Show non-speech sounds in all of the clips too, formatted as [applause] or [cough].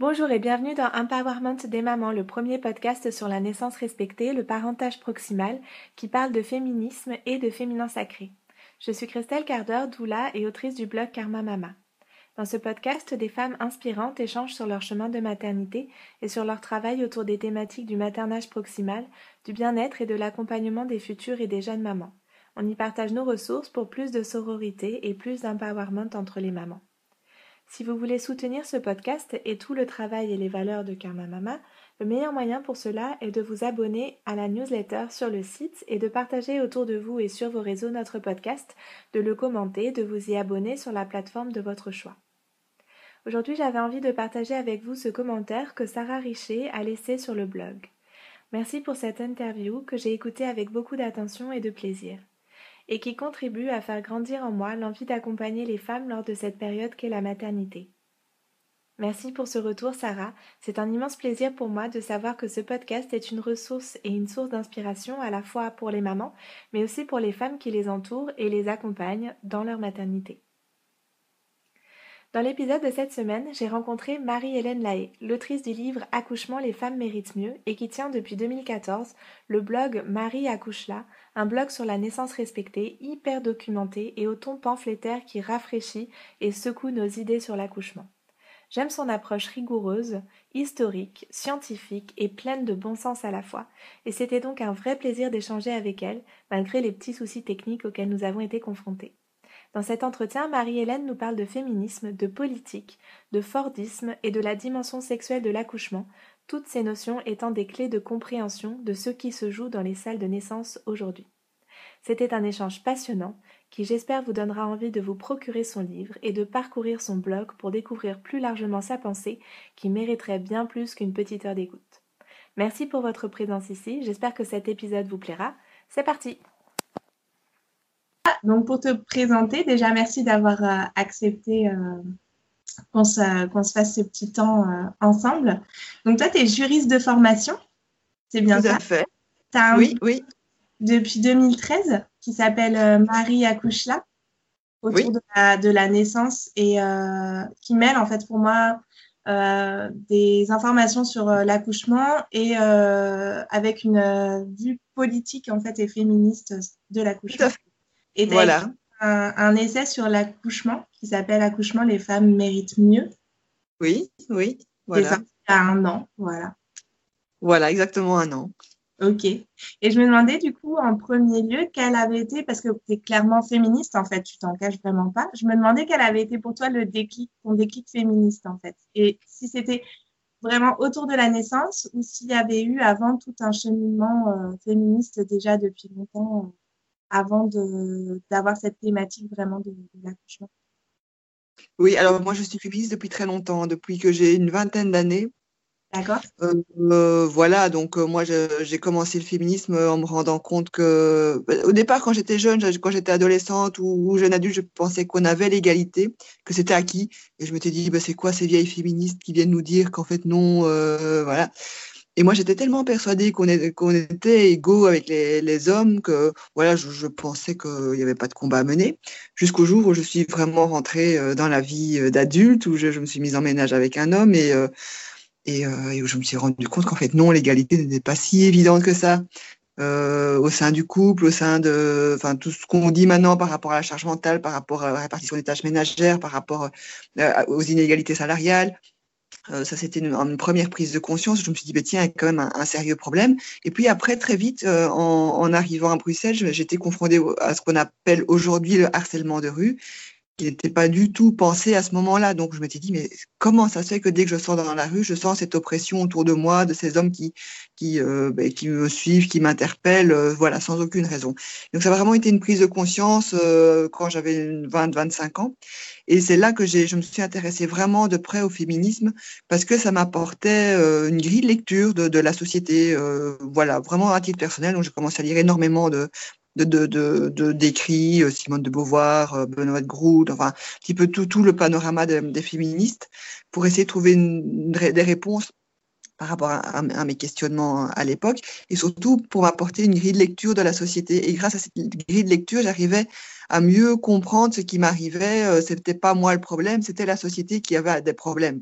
Bonjour et bienvenue dans Empowerment des mamans, le premier podcast sur la naissance respectée, le parentage proximal, qui parle de féminisme et de féminin sacré. Je suis Christelle Carder, doula et autrice du blog Karma Mama. Dans ce podcast, des femmes inspirantes échangent sur leur chemin de maternité et sur leur travail autour des thématiques du maternage proximal, du bien-être et de l'accompagnement des futures et des jeunes mamans. On y partage nos ressources pour plus de sororité et plus d'empowerment entre les mamans. Si vous voulez soutenir ce podcast et tout le travail et les valeurs de Karma Mama, le meilleur moyen pour cela est de vous abonner à la newsletter sur le site et de partager autour de vous et sur vos réseaux notre podcast, de le commenter, de vous y abonner sur la plateforme de votre choix. Aujourd'hui, j'avais envie de partager avec vous ce commentaire que Sarah Richer a laissé sur le blog. Merci pour cette interview que j'ai écoutée avec beaucoup d'attention et de plaisir et qui contribue à faire grandir en moi l'envie d'accompagner les femmes lors de cette période qu'est la maternité. Merci pour ce retour, Sarah. C'est un immense plaisir pour moi de savoir que ce podcast est une ressource et une source d'inspiration à la fois pour les mamans, mais aussi pour les femmes qui les entourent et les accompagnent dans leur maternité. Dans l'épisode de cette semaine, j'ai rencontré Marie-Hélène Lahaye, l'autrice du livre Accouchement, les femmes méritent mieux et qui tient depuis 2014 le blog Marie accouche là, un blog sur la naissance respectée, hyper documenté et au ton pamphlétaire qui rafraîchit et secoue nos idées sur l'accouchement. J'aime son approche rigoureuse, historique, scientifique et pleine de bon sens à la fois, et c'était donc un vrai plaisir d'échanger avec elle, malgré les petits soucis techniques auxquels nous avons été confrontés. Dans cet entretien, Marie-Hélène nous parle de féminisme, de politique, de Fordisme et de la dimension sexuelle de l'accouchement, toutes ces notions étant des clés de compréhension de ce qui se joue dans les salles de naissance aujourd'hui. C'était un échange passionnant qui j'espère vous donnera envie de vous procurer son livre et de parcourir son blog pour découvrir plus largement sa pensée qui mériterait bien plus qu'une petite heure d'écoute. Merci pour votre présence ici, j'espère que cet épisode vous plaira. C'est parti donc pour te présenter, déjà merci d'avoir euh, accepté euh, qu'on se, fasse ce petit temps euh, ensemble. Donc toi, tu es juriste de formation, c'est bien ça Tout à fait. As un oui, oui. Depuis 2013 qui s'appelle Marie accouche-là autour de, la, naissance et qui mêle en fait pour moi des informations sur l'accouchement et avec une vue politique en fait et féministe de l'accouchement. Et voilà. Un, un, essai sur l'accouchement qui s'appelle Accouchement, les femmes méritent mieux. Oui, oui. Voilà. ça il y a un an, voilà. Voilà, exactement un an. Ok. Et je me demandais du coup, en premier lieu, quel avait été, parce que tu es clairement féministe en fait, tu t'en caches vraiment pas, je me demandais quel avait été pour toi le déclic, ton déclic féministe en fait. Et si c'était vraiment autour de la naissance ou s'il y avait eu avant tout un cheminement euh, féministe déjà depuis longtemps euh, avant d'avoir cette thématique vraiment de, l'accouchement? Oui, alors moi je suis féministe depuis très longtemps, depuis que j'ai une vingtaine d'années. D'accord. Euh, euh, voilà, donc euh, moi j'ai commencé le féminisme en me rendant compte que, bah, au départ, quand j'étais jeune, quand j'étais adolescente ou, jeune adulte, je pensais qu'on avait l'égalité, que c'était acquis, et je m'étais dit, bah, c'est quoi ces vieilles féministes qui viennent nous dire qu'en fait non, voilà. Et moi, j'étais tellement persuadée qu'on était égaux avec les, hommes que voilà, je, pensais qu'il n'y avait pas de combat à mener. Jusqu'au jour où je suis vraiment rentrée euh, dans la vie euh, d'adulte, où je, me suis mise en ménage avec un homme et, euh, où je me suis rendu compte qu'en fait, non, l'égalité n'était pas si évidente que ça. au sein du couple, au sein de, enfin, tout ce qu'on dit maintenant par rapport à la charge mentale, par rapport à la répartition des tâches ménagères, par rapport aux inégalités salariales, euh, ça, c'était une, première prise de conscience. Je me suis dit, bah, tiens, il y a quand même un, sérieux problème. Et puis après, très vite, euh, en, arrivant à Bruxelles, j'étais confrontée à ce qu'on appelle aujourd'hui le harcèlement de rue qui n'était pas du tout pensé à ce moment-là. Donc je m'étais dit, mais comment ça se fait que dès que je sors dans la rue, je sens cette oppression autour de moi, de ces hommes qui, qui, euh, ben, qui me suivent, qui m'interpellent, voilà, sans aucune raison. Donc ça a vraiment été une prise de conscience quand j'avais 20-25 ans. Et c'est là que je me suis intéressée vraiment de près au féminisme parce que ça m'apportait euh, une grille de lecture de, de la société, euh, voilà, vraiment à titre personnel. Donc j'ai commencé à lire énormément de de, de, d'écrits, euh, Simone de Beauvoir, Benoît de enfin un petit peu tout, tout le panorama des féministes pour essayer de trouver des réponses par rapport à, mes questionnements à l'époque, et surtout pour m'apporter une grille de lecture de la société. Et grâce à cette grille de lecture, j'arrivais à mieux comprendre ce qui m'arrivait. Euh, c'était pas moi le problème, c'était la société qui avait des problèmes,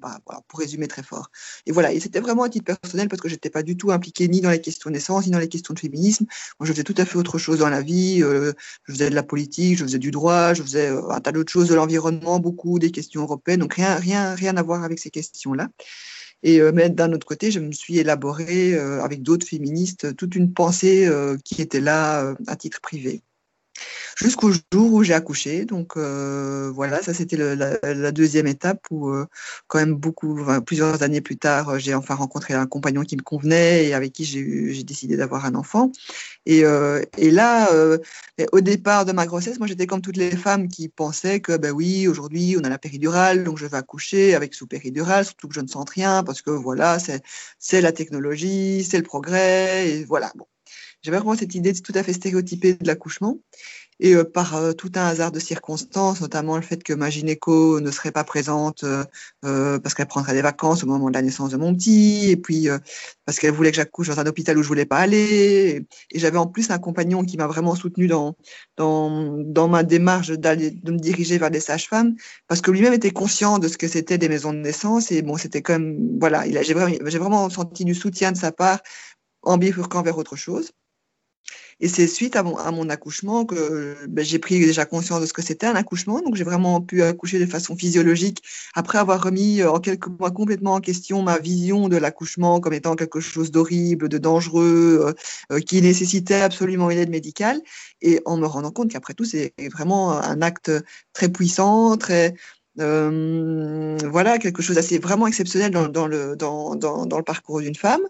pour résumer très fort. Et voilà, et c'était vraiment un titre personnel parce que j'étais pas du tout impliquée ni dans les questions de naissance, ni dans les questions de féminisme. Moi, je faisais tout à fait autre chose dans la vie. Euh, je faisais de la politique, je faisais du droit, je faisais euh, un tas d'autres choses, de l'environnement, beaucoup des questions européennes. Donc rien, rien, rien à voir avec ces questions-là. Et euh, mais d'un autre côté, je me suis élaboré euh, avec d'autres féministes toute une pensée euh, qui était là à titre privé jusqu'au jour où j'ai accouché. Donc euh, voilà, ça c'était la, deuxième étape où euh, quand même beaucoup, plusieurs années plus tard, euh, j'ai enfin rencontré un compagnon qui me convenait et avec qui j'ai décidé d'avoir un enfant. Et, et là, au départ de ma grossesse, moi j'étais comme toutes les femmes qui pensaient que ben oui, aujourd'hui on a la péridurale, donc je vais accoucher avec sous péridurale, surtout que je ne sens rien parce que voilà, c'est la technologie, c'est le progrès et voilà. Bon. J'avais vraiment cette idée tout à fait stéréotypée de l'accouchement. Et euh, par euh, tout un hasard de circonstances, notamment le fait que ma gynéco ne serait pas présente euh, parce qu'elle prendrait des vacances au moment de la naissance de mon petit, et puis parce qu'elle voulait que j'accouche dans un hôpital où je voulais pas aller. Et, j'avais en plus un compagnon qui m'a vraiment soutenu dans, dans, dans ma démarche d'aller de me diriger vers des sages-femmes, parce que lui-même était conscient de ce que c'était des maisons de naissance. Et bon, c'était même, voilà, j'ai vraiment, vraiment senti du soutien de sa part en bifurquant vers autre chose. Et c'est suite à mon, à mon accouchement que ben, j'ai pris déjà conscience de ce que c'était un accouchement. Donc j'ai vraiment pu accoucher de façon physiologique après avoir remis euh, en quelques mois complètement en question ma vision de l'accouchement comme étant quelque chose d'horrible, de dangereux, euh, euh, qui nécessitait absolument une aide médicale. Et en me rendant compte qu'après tout, c'est vraiment un acte très puissant, très euh, voilà, quelque chose d'assez vraiment exceptionnel dans, dans le, dans, dans, dans le parcours d'une femme.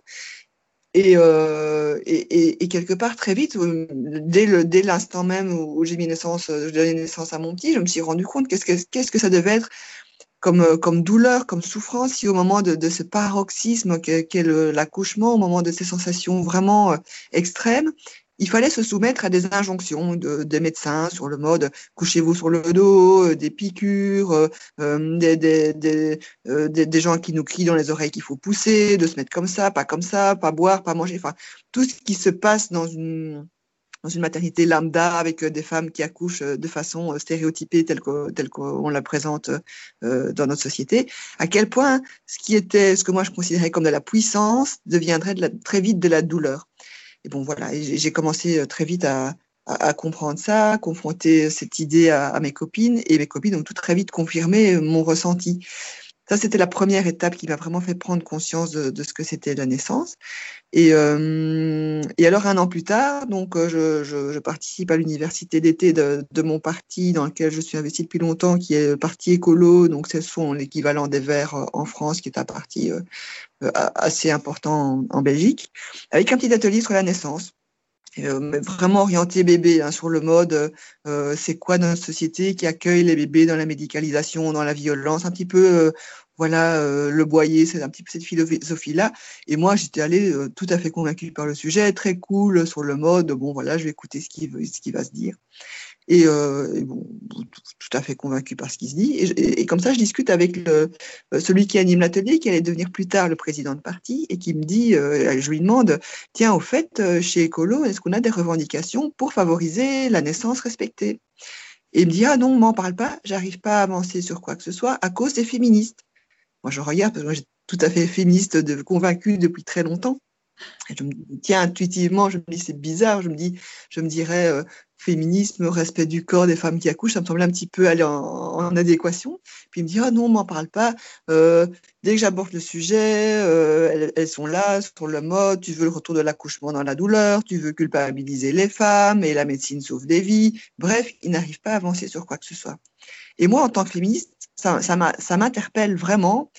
Euh, et, et, et, quelque part, très vite, euh, dès, le, dès l'instant même où, j'ai mis naissance, euh, donné naissance à mon petit, je me suis rendu compte qu'est-ce que, qu'est-ce que ça devait être comme, comme douleur, comme souffrance, si au moment de, de ce paroxysme qu'est, l'accouchement, au moment de ces sensations vraiment extrêmes, il fallait se soumettre à des injonctions de, des médecins sur le mode couchez-vous sur le dos, euh, des piqûres, euh, euh, des, gens qui nous crient dans les oreilles qu'il faut pousser, de se mettre comme ça, pas comme ça, pas boire, pas manger, enfin tout ce qui se passe dans une maternité lambda avec des femmes qui accouchent de façon stéréotypée telle qu'on telle qu'on la présente dans notre société, à quel point ce qui était, ce que moi je considérais comme de la puissance deviendrait très vite de la douleur. Et bon, voilà, j'ai commencé euh, très vite à, comprendre ça, à confronter cette idée à, à, mes copines, et mes copines ont tout très vite confirmé euh, mon ressenti. Ça, c'était la première étape qui m'a vraiment fait prendre conscience de, de ce que c'était la naissance. Et, euh, et, alors, un an plus tard, donc, euh, je, je, je participe à l'université d'été de, de, mon parti, dans lequel je suis investi depuis longtemps, qui est le parti écolo. Donc, ce sont l'équivalent des Verts en France, qui est un parti euh, assez important en, Belgique, avec un petit atelier sur la naissance. Euh, vraiment orienté bébé hein, sur le mode euh, c'est quoi notre société qui accueille les bébés dans la médicalisation, dans la violence, un petit peu euh, voilà euh, le boyer, c'est un petit peu cette philosophie là. Et moi j'étais allée euh, tout à fait convaincue par le sujet, très cool sur le mode bon voilà je vais écouter ce qui ce qui va se dire. Et, euh, et bon, tout, à fait convaincu par ce qui se dit. Et, comme ça, je discute avec celui qui anime l'atelier, qui allait devenir plus tard le président de parti, et qui me dit, je lui demande, tiens, au fait, chez Ecolo, est-ce qu'on a des revendications pour favoriser la naissance respectée? Et il me dit, ah non, m'en parle pas, j'arrive pas à avancer sur quoi que ce soit à cause des féministes. Moi, je regarde, parce que moi, j'ai tout à fait féministe de, convaincu depuis très longtemps. Je me tiens, intuitivement, je me dis, c'est bizarre, je me dis, je me dirais, euh, féminisme, respect du corps des femmes qui accouchent, ça me semblait un petit peu aller en, adéquation. Puis il me dit, ah non, on m'en parle pas. Euh, dès que j'aborde le sujet, euh, elles, elles, sont là, sur le mode, tu veux le retour de l'accouchement dans la douleur, tu veux culpabiliser les femmes, et la médecine sauve des vies. Bref, il n'arrive pas à avancer sur quoi que ce soit. Et moi, en tant que féministe, ça, m'interpelle vraiment.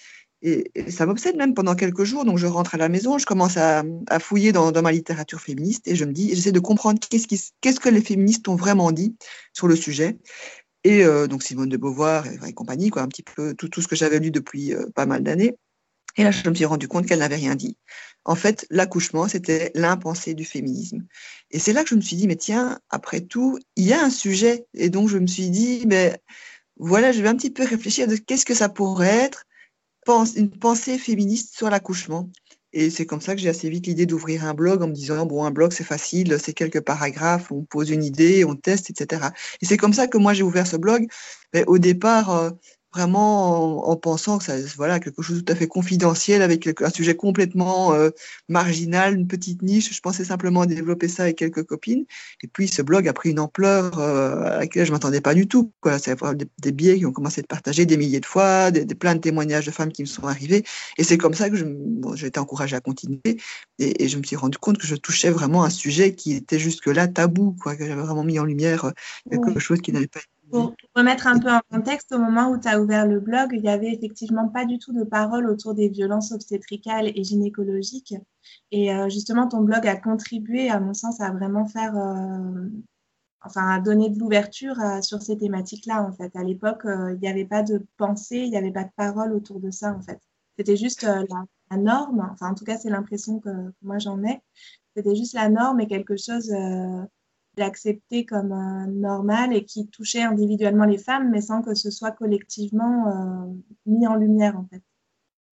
Et, ça m'obsède même pendant quelques jours. Donc, je rentre à la maison, je commence à, fouiller dans, ma littérature féministe et je me dis, j'essaie de comprendre qu'est-ce, que les féministes ont vraiment dit sur le sujet. Et euh, donc, Simone de Beauvoir et, compagnie, quoi, un petit peu tout, tout ce que j'avais lu depuis euh, pas mal d'années. Et là, je me suis rendu compte qu'elle n'avait rien dit. En fait, l'accouchement, c'était l'impensé du féminisme. Et c'est là que je me suis dit, mais tiens, après tout, il y a un sujet. Et donc, je me suis dit, mais voilà, je vais un petit peu réfléchir de qu'est-ce que ça pourrait être une pensée féministe sur l'accouchement. Et c'est comme ça que j'ai assez vite l'idée d'ouvrir un blog en me disant, bon, un blog, c'est facile, c'est quelques paragraphes, on pose une idée, on teste, etc. Et c'est comme ça que moi, j'ai ouvert ce blog. Au départ, euh, vraiment en, pensant que ça, voilà, quelque chose de tout à fait confidentiel avec un sujet complètement euh, marginal, une petite niche. Je pensais simplement développer ça avec quelques copines. Et puis ce blog a pris une ampleur euh, à laquelle je m'attendais pas du tout. Quoi. C'est des, des billets qui ont commencé à être partagés des milliers de fois, des, plein de témoignages de femmes qui me sont arrivés. Et c'est comme ça que j'ai été encouragée à continuer. Et, et, je me suis rendu compte que je touchais vraiment un sujet qui était jusque-là tabou, quoi, que j'avais vraiment mis en lumière euh, quelque chose qui n'avait pas été pour remettre un peu en contexte, au moment où tu as ouvert le blog, il n'y avait effectivement pas du tout de parole autour des violences obstétricales et gynécologiques. Et euh, justement, ton blog a contribué, à mon sens, à vraiment faire, euh, enfin, à donner de l'ouverture euh, sur ces thématiques-là, en fait. À l'époque, il n'y avait pas de pensée, il n'y avait pas de parole autour de ça, en fait. C'était juste la, norme, enfin, en tout cas, c'est l'impression que, que, moi j'en ai. C'était juste la norme et quelque chose accepté comme euh, normal et qui touchait individuellement les femmes, mais sans que ce soit collectivement euh, mis en lumière, en fait.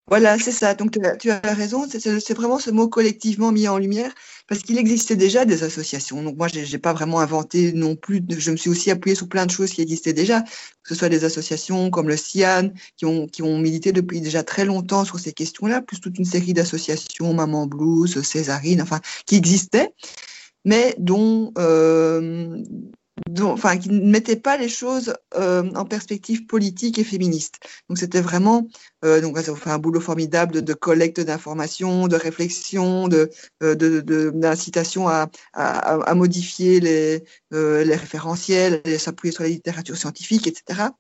Voilà, c'est ça. Donc, tu as, raison. C'est vraiment ce mot collectivement mis en lumière parce qu'il existait déjà des associations. Donc, moi, je n'ai pas vraiment inventé non plus. Je me suis aussi appuyée sur plein de choses qui existaient déjà, que ce soit des associations comme le CIAN, qui ont, qui ont milité depuis déjà très longtemps sur ces questions-là, plus toute une série d'associations, Maman Blues, Césarine, enfin, qui existaient mais dont, euh, dont, enfin, qui ne mettaient pas les choses euh, en perspective politique et féministe. Donc c'était vraiment, euh, donc un boulot formidable de, collecte d'informations, de réflexion, de, d'incitation à, à, à, modifier les, les référentiels, s'appuyer sur la littérature scientifique, etc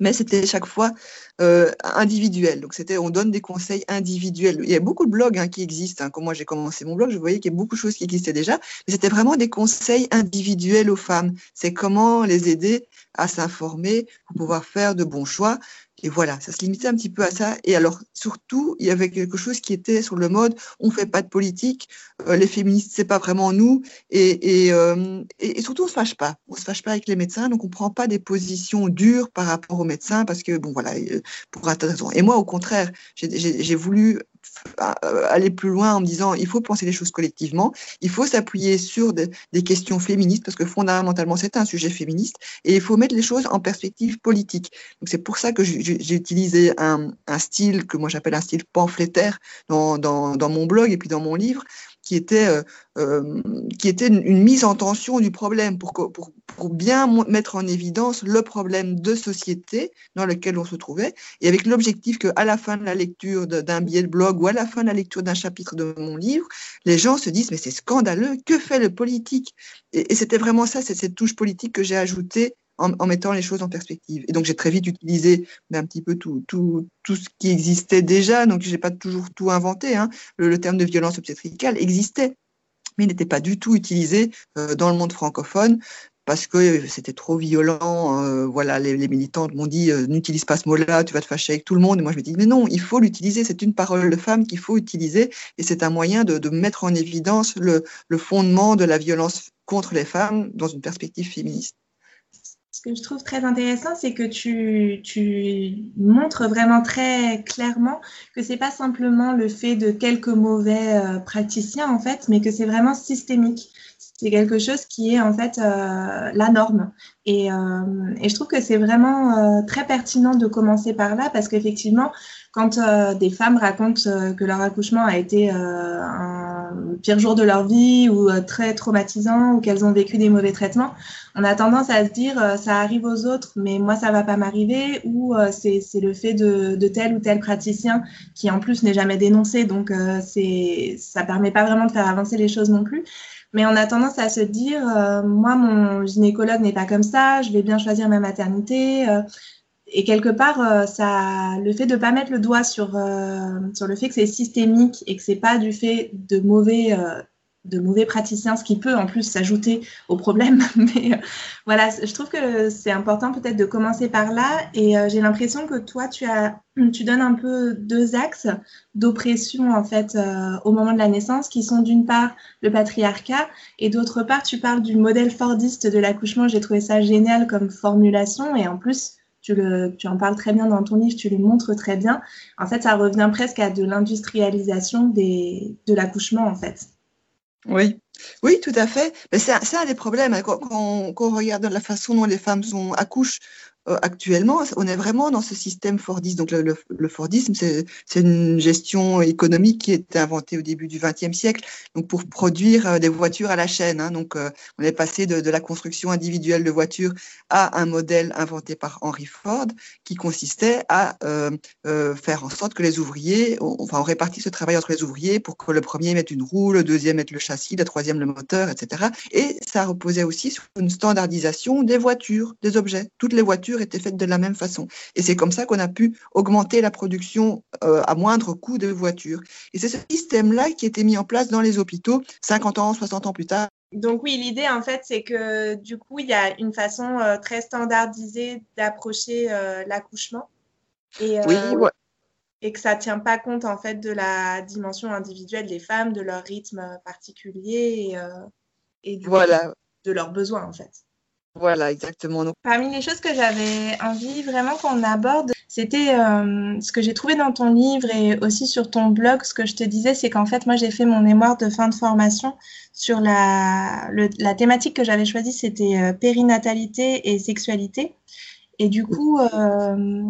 mais c'était chaque fois euh, individuel. Donc c'était, on donne des conseils individuels. Il y a beaucoup de blogs hein, qui existent. Hein. Quand moi j'ai commencé mon blog, je voyais qu'il y a beaucoup de choses qui existaient déjà, mais c'était vraiment des conseils individuels aux femmes. C'est comment les aider à s'informer pour pouvoir faire de bons choix. Et voilà, ça se limitait un petit peu à ça. Et alors, surtout, il y avait quelque chose qui était sur le mode on fait pas de politique, euh, les féministes, c'est pas vraiment nous. Et, et, euh, et, surtout, on se fâche pas. On se fâche pas avec les médecins, donc on prend pas des positions dures par rapport aux médecins parce que, bon, voilà, euh, pour un tas de raisons. Et moi, au contraire, j'ai voulu aller plus loin en me disant il faut penser les choses collectivement, il faut s'appuyer sur des, questions féministes parce que fondamentalement c'est un sujet féministe et il faut mettre les choses en perspective politique. Donc c'est pour ça que j'ai utilisé un, un, style que moi j'appelle un style pamphlétaire dans, dans, dans mon blog et puis dans mon livre qui était, euh, euh, qui était une, mise en tension du problème pour, pour, pour bien mettre en évidence le problème de société dans lequel on se trouvait et avec l'objectif qu'à la fin de la lecture d'un billet de blog ou à la fin de la lecture d'un chapitre de mon livre, les gens se disent mais c'est scandaleux, que fait le politique? Et, et c'était vraiment ça, c'est cette touche politique que j'ai ajoutée en, mettant les choses en perspective. Et donc j'ai très vite utilisé un petit peu tout, tout, tout ce qui existait déjà, donc j'ai pas toujours tout inventé. Hein. Le, terme de violence obstétricale existait, mais il n'était pas du tout utilisé euh, dans le monde francophone parce que c'était trop violent. Euh, voilà, les, les, militantes m'ont dit euh, n'utilise pas ce mot-là, tu vas te fâcher avec tout le monde. Et moi je me dis mais non, il faut l'utiliser. C'est une parole de femme qu'il faut utiliser et c'est un moyen de, mettre en évidence le fondement de la violence contre les femmes dans une perspective féministe ce que je trouve très intéressant, c'est que tu, montres vraiment très clairement que c'est pas simplement le fait de quelques mauvais euh, praticiens en fait, mais que c'est vraiment systémique. C'est quelque chose qui est en fait euh, la norme. Et, euh, et, je trouve que c'est vraiment très pertinent de commencer par là parce qu'effectivement, quand des femmes racontent que leur accouchement a été un pire jour de leur vie ou très traumatisant ou qu'elles ont vécu des mauvais traitements, on a tendance à se dire euh, ça arrive aux autres, mais moi ça va pas m'arriver, ou euh, c'est le fait de, de, tel ou tel praticien qui en plus n'est jamais dénoncé, donc euh, c'est ça permet pas vraiment de faire avancer les choses non plus. Mais on a tendance à se dire moi mon gynécologue n'est pas comme ça, je vais bien choisir ma maternité. Et quelque part, ça, le fait de pas mettre le doigt sur, sur le fait que c'est systémique et que c'est pas du fait de mauvais de mauvais praticiens, ce qui peut en plus s'ajouter au problème. [laughs] Mais euh, voilà, je trouve que c'est important peut-être de commencer par là. Et euh, j'ai l'impression que toi, tu as, [clears throat] tu donnes un peu deux axes d'oppression en fait euh, au moment de la naissance, qui sont d'une part le patriarcat et d'autre part, tu parles du modèle fordiste de l'accouchement. J'ai trouvé ça génial comme formulation et en plus tu, le, en parles très bien dans ton livre, tu les montres très bien. En fait, ça revient presque à de l'industrialisation de l'accouchement, en fait. Oui, oui, tout à fait. C'est un, des problèmes. Hein, quand, on regarde la façon dont les femmes accouchent actuellement, on est vraiment dans ce système Fordiste. Donc le, Fordisme, c'est une gestion économique qui été inventée au début du XXe siècle, donc pour produire euh, des voitures à la chaîne. Hein. Donc euh, on est passé de, la construction individuelle de voitures à un modèle inventé par Henry Ford qui consistait à euh, faire en sorte que les ouvriers, enfin on répartit ce travail entre les ouvriers pour que le premier mette une roue, le deuxième mette le châssis, le troisième le moteur, etc. Et ça reposait aussi sur une standardisation des voitures, des objets. Toutes les voitures était faite de la même façon. Et c'est comme ça qu'on a pu augmenter la production euh, à moindre coût de voitures. Et c'est ce système-là qui a été mis en place dans les hôpitaux 50 ans, 60 ans plus tard. Donc oui, l'idée en fait, c'est que du coup, il y a une façon euh, très standardisée d'approcher euh, l'accouchement. Et, oui, et que ça ne tient pas compte en fait de la dimension individuelle des femmes, de leur rythme particulier et, et voilà. de leurs besoins en fait. Voilà, exactement. Parmi les choses que j'avais envie vraiment qu'on aborde, c'était euh, ce que j'ai trouvé dans ton livre et aussi sur ton blog. Ce que je te disais, c'est qu'en fait, moi, j'ai fait mon mémoire de fin de formation sur la, la thématique que j'avais choisie, c'était euh, périnatalité et sexualité. Et du coup, euh,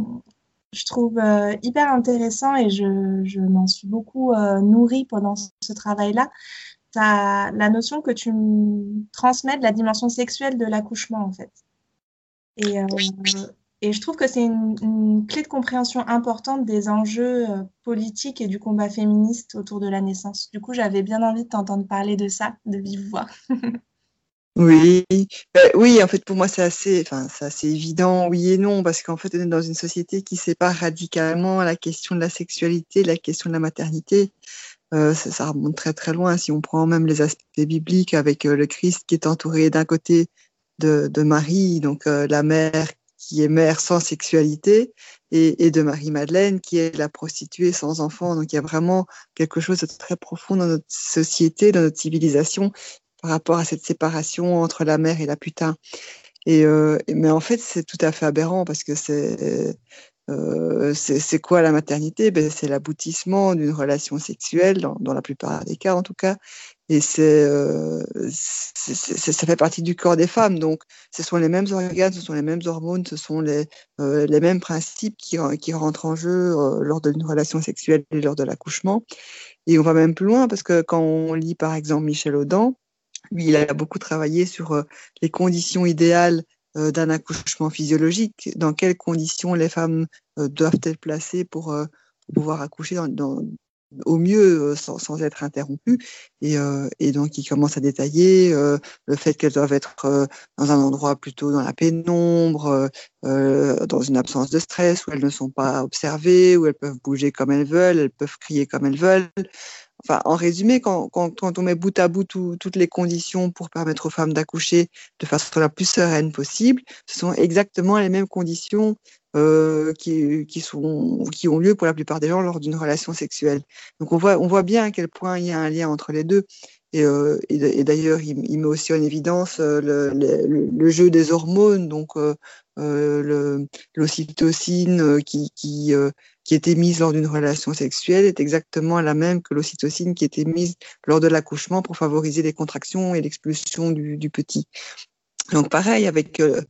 je trouve hyper intéressant et je, je m'en suis beaucoup nourrie pendant ce travail-là la notion que tu transmets de la dimension sexuelle de l'accouchement, en fait. Et, euh, et je trouve que c'est une, clé de compréhension importante des enjeux euh, politiques et du combat féministe autour de la naissance. Du coup, j'avais bien envie de t'entendre parler de ça, de vive voix. [laughs] Oui, ben oui, en fait, pour moi, c'est assez, enfin, c'est assez évident, oui et non, parce qu'en fait, on est dans une société qui sépare radicalement la question de la sexualité, la question de la maternité. Euh, ça, remonte très très loin. Si on prend même les aspects bibliques avec euh, le Christ qui est entouré d'un côté de, Marie, donc euh, la mère qui est mère sans sexualité, et, de Marie-Madeleine qui est la prostituée sans enfant. Donc il y a vraiment quelque chose de très profond dans notre société, dans notre civilisation, par rapport à cette séparation entre la mère et la putain. Et, mais en fait, c'est tout à fait aberrant parce que c'est euh, c'est quoi la maternité? Ben, C'est l'aboutissement d'une relation sexuelle, dans, la plupart des cas en tout cas. Et euh, ça fait partie du corps des femmes. Donc, ce sont les mêmes organes, ce sont les mêmes hormones, ce sont les, euh, mêmes principes qui, qui rentrent en jeu lors d'une relation sexuelle et lors de l'accouchement. Et on va même plus loin parce que quand on lit par exemple Michel Audin, lui, il a beaucoup travaillé sur les conditions idéales d'un accouchement physiologique, dans quelles conditions les femmes euh, doivent être placées pour, euh, pouvoir accoucher au mieux sans, être interrompues? Et, et, donc, il commence à détailler le fait qu'elles doivent être dans un endroit plutôt dans la pénombre, dans une absence de stress, où elles ne sont pas observées, où elles peuvent bouger comme elles veulent, elles peuvent crier comme elles veulent. Enfin, en résumé, quand, on met bout à bout toutes les conditions pour permettre aux femmes d'accoucher de façon la plus sereine possible, ce sont exactement les mêmes conditions euh, qui, qui, sont, qui ont lieu pour la plupart des gens lors d'une relation sexuelle. Donc on voit, on voit bien à quel point il y a un lien entre les deux. Et, euh, d'ailleurs, il, met aussi en évidence euh, le, jeu des hormones, donc l'ocytocine qui, qui est émise lors d'une relation sexuelle est exactement la même que l'ocytocine qui est émise lors de l'accouchement pour favoriser les contractions et l'expulsion du, petit. Donc pareil avec euh,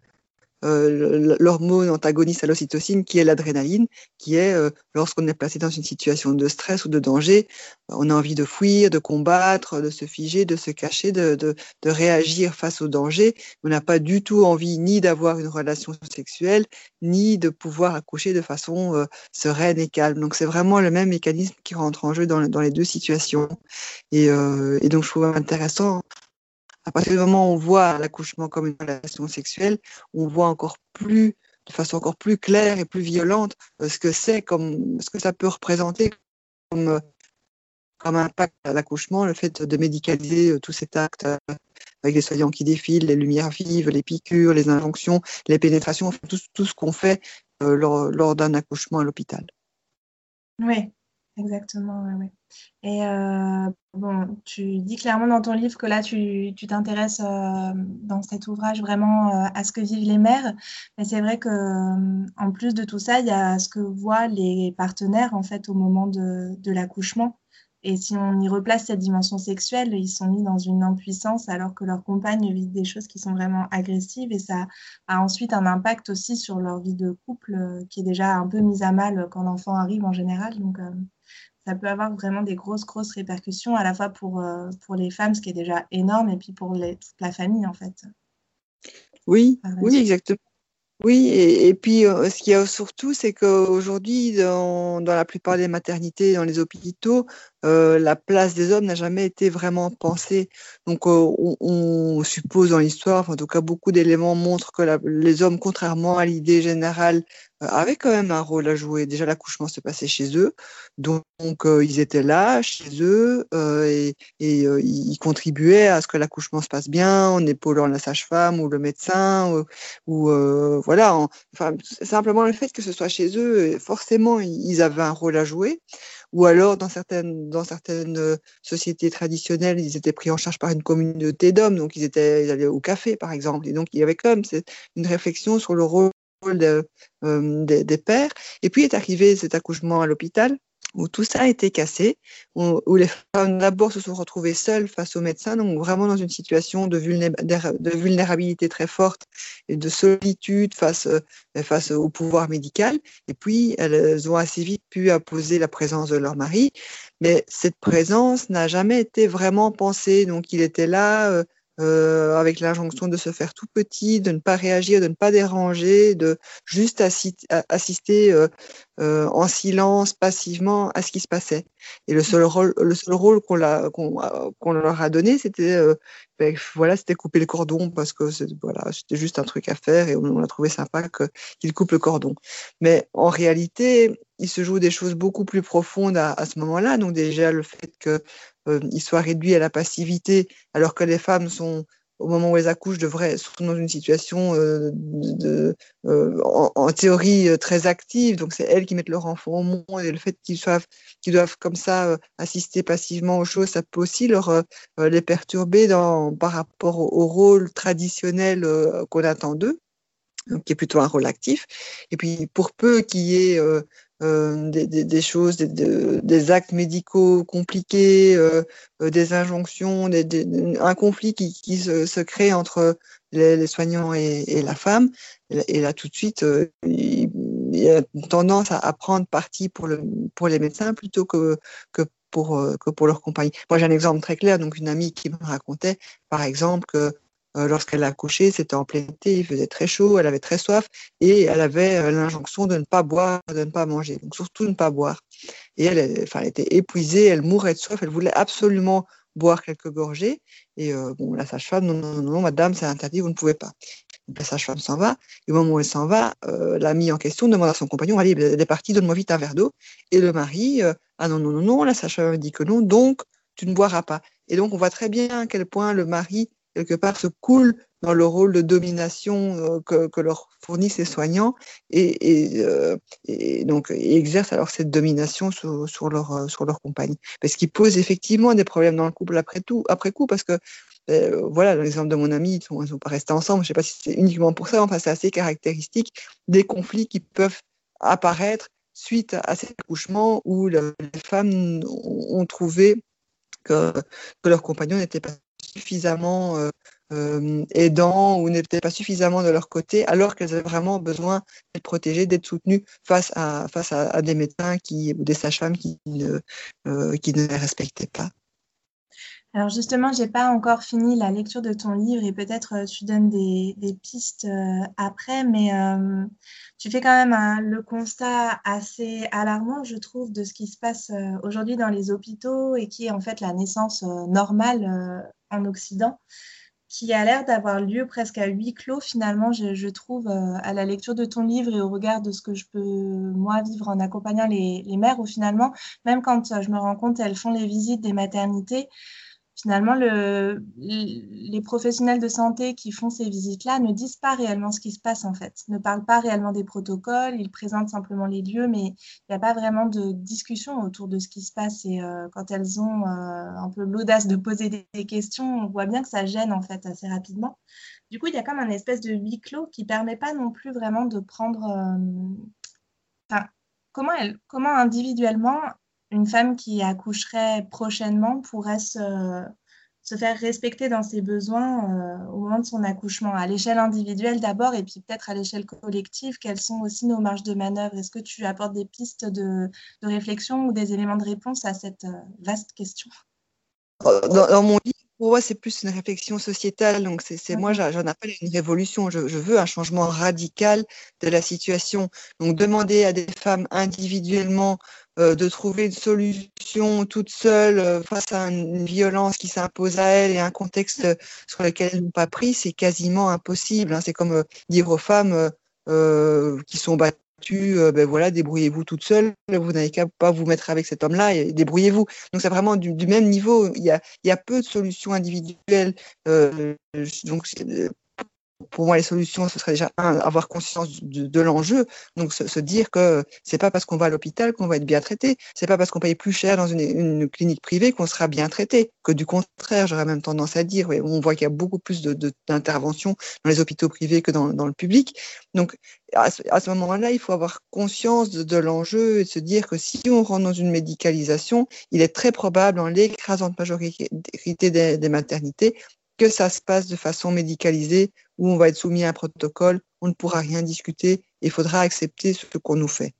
l'hormone antagoniste à l'ocytocine qui est l'adrénaline, qui est euh, lorsqu'on est placé dans une situation de stress ou de danger, on a envie de fuir, de combattre, de se figer, de se cacher, de, de, de réagir face au danger. On n'a pas du tout envie ni d'avoir une relation sexuelle, ni de pouvoir accoucher de façon euh, sereine et calme. Donc c'est vraiment le même mécanisme qui rentre en jeu dans, dans les deux situations. Et, et donc je trouve intéressant à partir du moment où on voit l'accouchement comme une relation sexuelle, on voit encore plus, de façon encore plus claire et plus violente, euh, ce que c'est, comme ce que ça peut représenter comme, euh, impact à l'accouchement, le fait de médicaliser euh, tout cet acte avec les soignants qui défilent, les lumières vives, les piqûres, les injonctions, les pénétrations, tout, ce qu'on fait lors, lors d'un accouchement à l'hôpital. Oui, Exactement, oui. Et euh, bon, tu dis clairement dans ton livre que là, tu t'intéresses euh, dans cet ouvrage vraiment euh, à ce que vivent les mères. Mais c'est vrai que en plus de tout ça, il y a ce que voient les partenaires en fait au moment de, l'accouchement. Et si on y replace cette dimension sexuelle, ils sont mis dans une impuissance alors que leurs compagnes vivent des choses qui sont vraiment agressives et ça a ensuite un impact aussi sur leur vie de couple qui est déjà un peu mise à mal quand l'enfant arrive en général. Donc, ça peut avoir vraiment des grosses, grosses répercussions à la fois pour, euh, pour les femmes, ce qui est déjà énorme, et puis pour les, toute la famille, en fait. Oui, oui, exactement. Oui, et, puis euh, ce qu'il y a surtout, c'est qu'aujourd'hui, dans, dans, la plupart des maternités, dans les hôpitaux, euh, la place des hommes n'a jamais été vraiment pensée. Donc, euh, on, on, suppose dans l'histoire, en tout cas, beaucoup d'éléments montrent que la, les hommes, contrairement à l'idée générale, euh, avaient quand même un rôle à jouer. Déjà, l'accouchement se passait chez eux, donc, ils étaient là, chez eux, et, et ils contribuaient à ce que l'accouchement se passe bien, en épaulant la sage-femme ou le médecin, ou, ou voilà, enfin, simplement le fait que ce soit chez eux, forcément, ils avaient un rôle à jouer. Ou alors, dans certaines, dans certaines sociétés traditionnelles, ils étaient pris en charge par une communauté d'hommes, donc ils, étaient, ils allaient au café, par exemple. Et donc, il y avait quand même une réflexion sur le rôle euh, des, des pères. Et puis est arrivé cet accouchement à l'hôpital où tout ça a été cassé, où, les femmes d'abord se sont retrouvées seules face aux médecins, donc vraiment dans une situation de, vulnérabilité très forte et de solitude face, euh, face au pouvoir médical. Et puis, elles ont assez vite pu apposer la présence de leur mari, mais cette présence n'a jamais été vraiment pensée. Donc, il était là. Euh, euh, avec l'injonction de se faire tout petit, de ne pas réagir, de ne pas déranger, de juste assister euh, euh, en silence, passivement à ce qui se passait. Et le seul rôle, le seul rôle qu'on qu'on leur a donné, c'était ben, voilà, c'était couper le cordon parce que voilà, c'était juste un truc à faire et on, a trouvé sympa qu'ils coupent le cordon. Mais en réalité, il se joue des choses beaucoup plus profondes à, ce moment-là. Donc déjà le fait que euh, ils soient réduits à la passivité, alors que les femmes sont, au moment où elles accouchent, devraient être dans une situation euh, euh, en, théorie euh, très active. Donc c'est elles qui mettent leur enfant au monde et le fait qu'ils doivent, qu'ils doivent comme ça assister passivement aux choses, ça peut aussi leur les perturber dans, par rapport au rôle traditionnel qu'on attend d'eux, qui est plutôt un rôle actif. Et puis pour peu qu'il y ait euh, des, des, choses, des, actes médicaux compliqués, euh, euh des injonctions, un conflit qui, se, crée entre les, soignants et, la femme. Et là, tout de suite, euh, il, y a tendance à, prendre parti pour, le, pour les médecins plutôt que, que pour, que pour leur compagnie. Moi, j'ai un exemple très clair. Donc, une amie qui me racontait, par exemple, que euh, lorsqu'elle a accouché, c'était en plein été, il faisait très chaud, elle avait très soif et elle avait euh, l'injonction de ne pas boire, de ne pas manger, donc surtout ne pas boire. Et elle, enfin, elle était épuisée, elle mourait de soif, elle voulait absolument boire quelques gorgées. Et euh, bon, la sage-femme, non, non, non, madame, c'est interdit, vous ne pouvez pas. Donc, la sage-femme s'en va. Et au moment où elle s'en va, euh, l'ami en question demande à son compagnon, allez, elle est partie, donne-moi vite un verre d'eau. Et le mari, ah non, non, non, non, la sage-femme dit que non, donc tu ne boiras pas. Et donc, on voit très bien à quel point le mari quelque part se coulent dans le rôle de domination euh, que, leur fournissent les soignants et, euh, donc exercent alors cette domination sur, leur euh, compagnie. Parce qu'ils posent effectivement des problèmes dans le couple après tout après coup parce que voilà l'exemple de mon ami ils ils sont pas restés ensemble. Je sais pas si c'est uniquement pour ça enfin c'est assez caractéristique des conflits qui peuvent apparaître suite à ces accouchements où les femmes ont trouvé que, que leur compagnon n'était pas suffisamment euh, euh, aidants ou n'étaient pas suffisamment de leur côté, alors qu'elles avaient vraiment besoin d'être protégées, d'être soutenues face à, face à, des médecins qui, ou des sages-femmes qui, ne, euh, qui ne les respectaient pas. Alors justement, j'ai pas encore fini la lecture de ton livre et peut-être tu donnes des, pistes après, mais tu fais quand même le constat assez alarmant, je trouve, de ce qui se passe aujourd'hui dans les hôpitaux et qui est en fait la naissance normale en Occident, qui a l'air d'avoir lieu presque à huis clos finalement, je, trouve, à la lecture de ton livre et au regard de ce que je peux moi vivre en accompagnant les, mères, où finalement, même quand je me rends compte, elles font les visites des maternités finalement, le, les professionnels de santé qui font ces visites-là ne disent pas réellement ce qui se passe en fait, ne parlent pas réellement des protocoles, ils présentent simplement les lieux, mais il n'y a pas vraiment de discussion autour de ce qui se passe. Et euh, quand elles ont euh, un peu l'audace de poser des, questions, on voit bien que ça gêne en fait assez rapidement. Du coup, il y a comme un espèce de huis clos qui ne permet pas non plus vraiment de prendre... Euh, comment individuellement une femme qui accoucherait prochainement pourrait se, se faire respecter dans ses besoins euh, au moment de son accouchement, à l'échelle individuelle d'abord et puis peut-être à l'échelle collective, quelles sont aussi nos marges de manœuvre? Est-ce que tu apportes des pistes de, de, réflexion ou des éléments de réponse à cette euh, vaste question? Dans, mon livre, pour moi, c'est plus une réflexion sociétale. Donc, c'est moi, j'en appelle une révolution. Je, je, veux un changement radical de la situation. Donc, demander à des femmes individuellement euh, de trouver une solution toute seule euh, face à une violence qui s'impose à elle et un contexte sur lequel elles n'ont pas pris, c'est quasiment impossible. Hein. C'est comme euh, dire aux femmes qui sont battues, ben voilà, débrouillez-vous toute seule, vous n'avez qu'à pas vous mettre avec cet homme-là et débrouillez-vous. Donc c'est vraiment du, même niveau. Il y, a, peu de solutions individuelles. donc pour moi, les solutions, ce serait déjà avoir conscience de, l'enjeu. Donc, se, dire que c'est pas parce qu'on va à l'hôpital qu'on va être bien traité. C'est pas parce qu'on paye plus cher dans une, clinique privée qu'on sera bien traité. Que du contraire, j'aurais même tendance à dire, on voit qu'il y a beaucoup plus d'interventions dans les hôpitaux privés que dans, le public. Donc, à ce, moment-là, il faut avoir conscience de, l'enjeu et se dire que si on rentre dans une médicalisation, il est très probable, en l'écrasante majorité des maternités, que ça se passe de façon médicalisée, où on va être soumis à un protocole, on ne pourra rien discuter, il faudra accepter ce qu'on nous fait.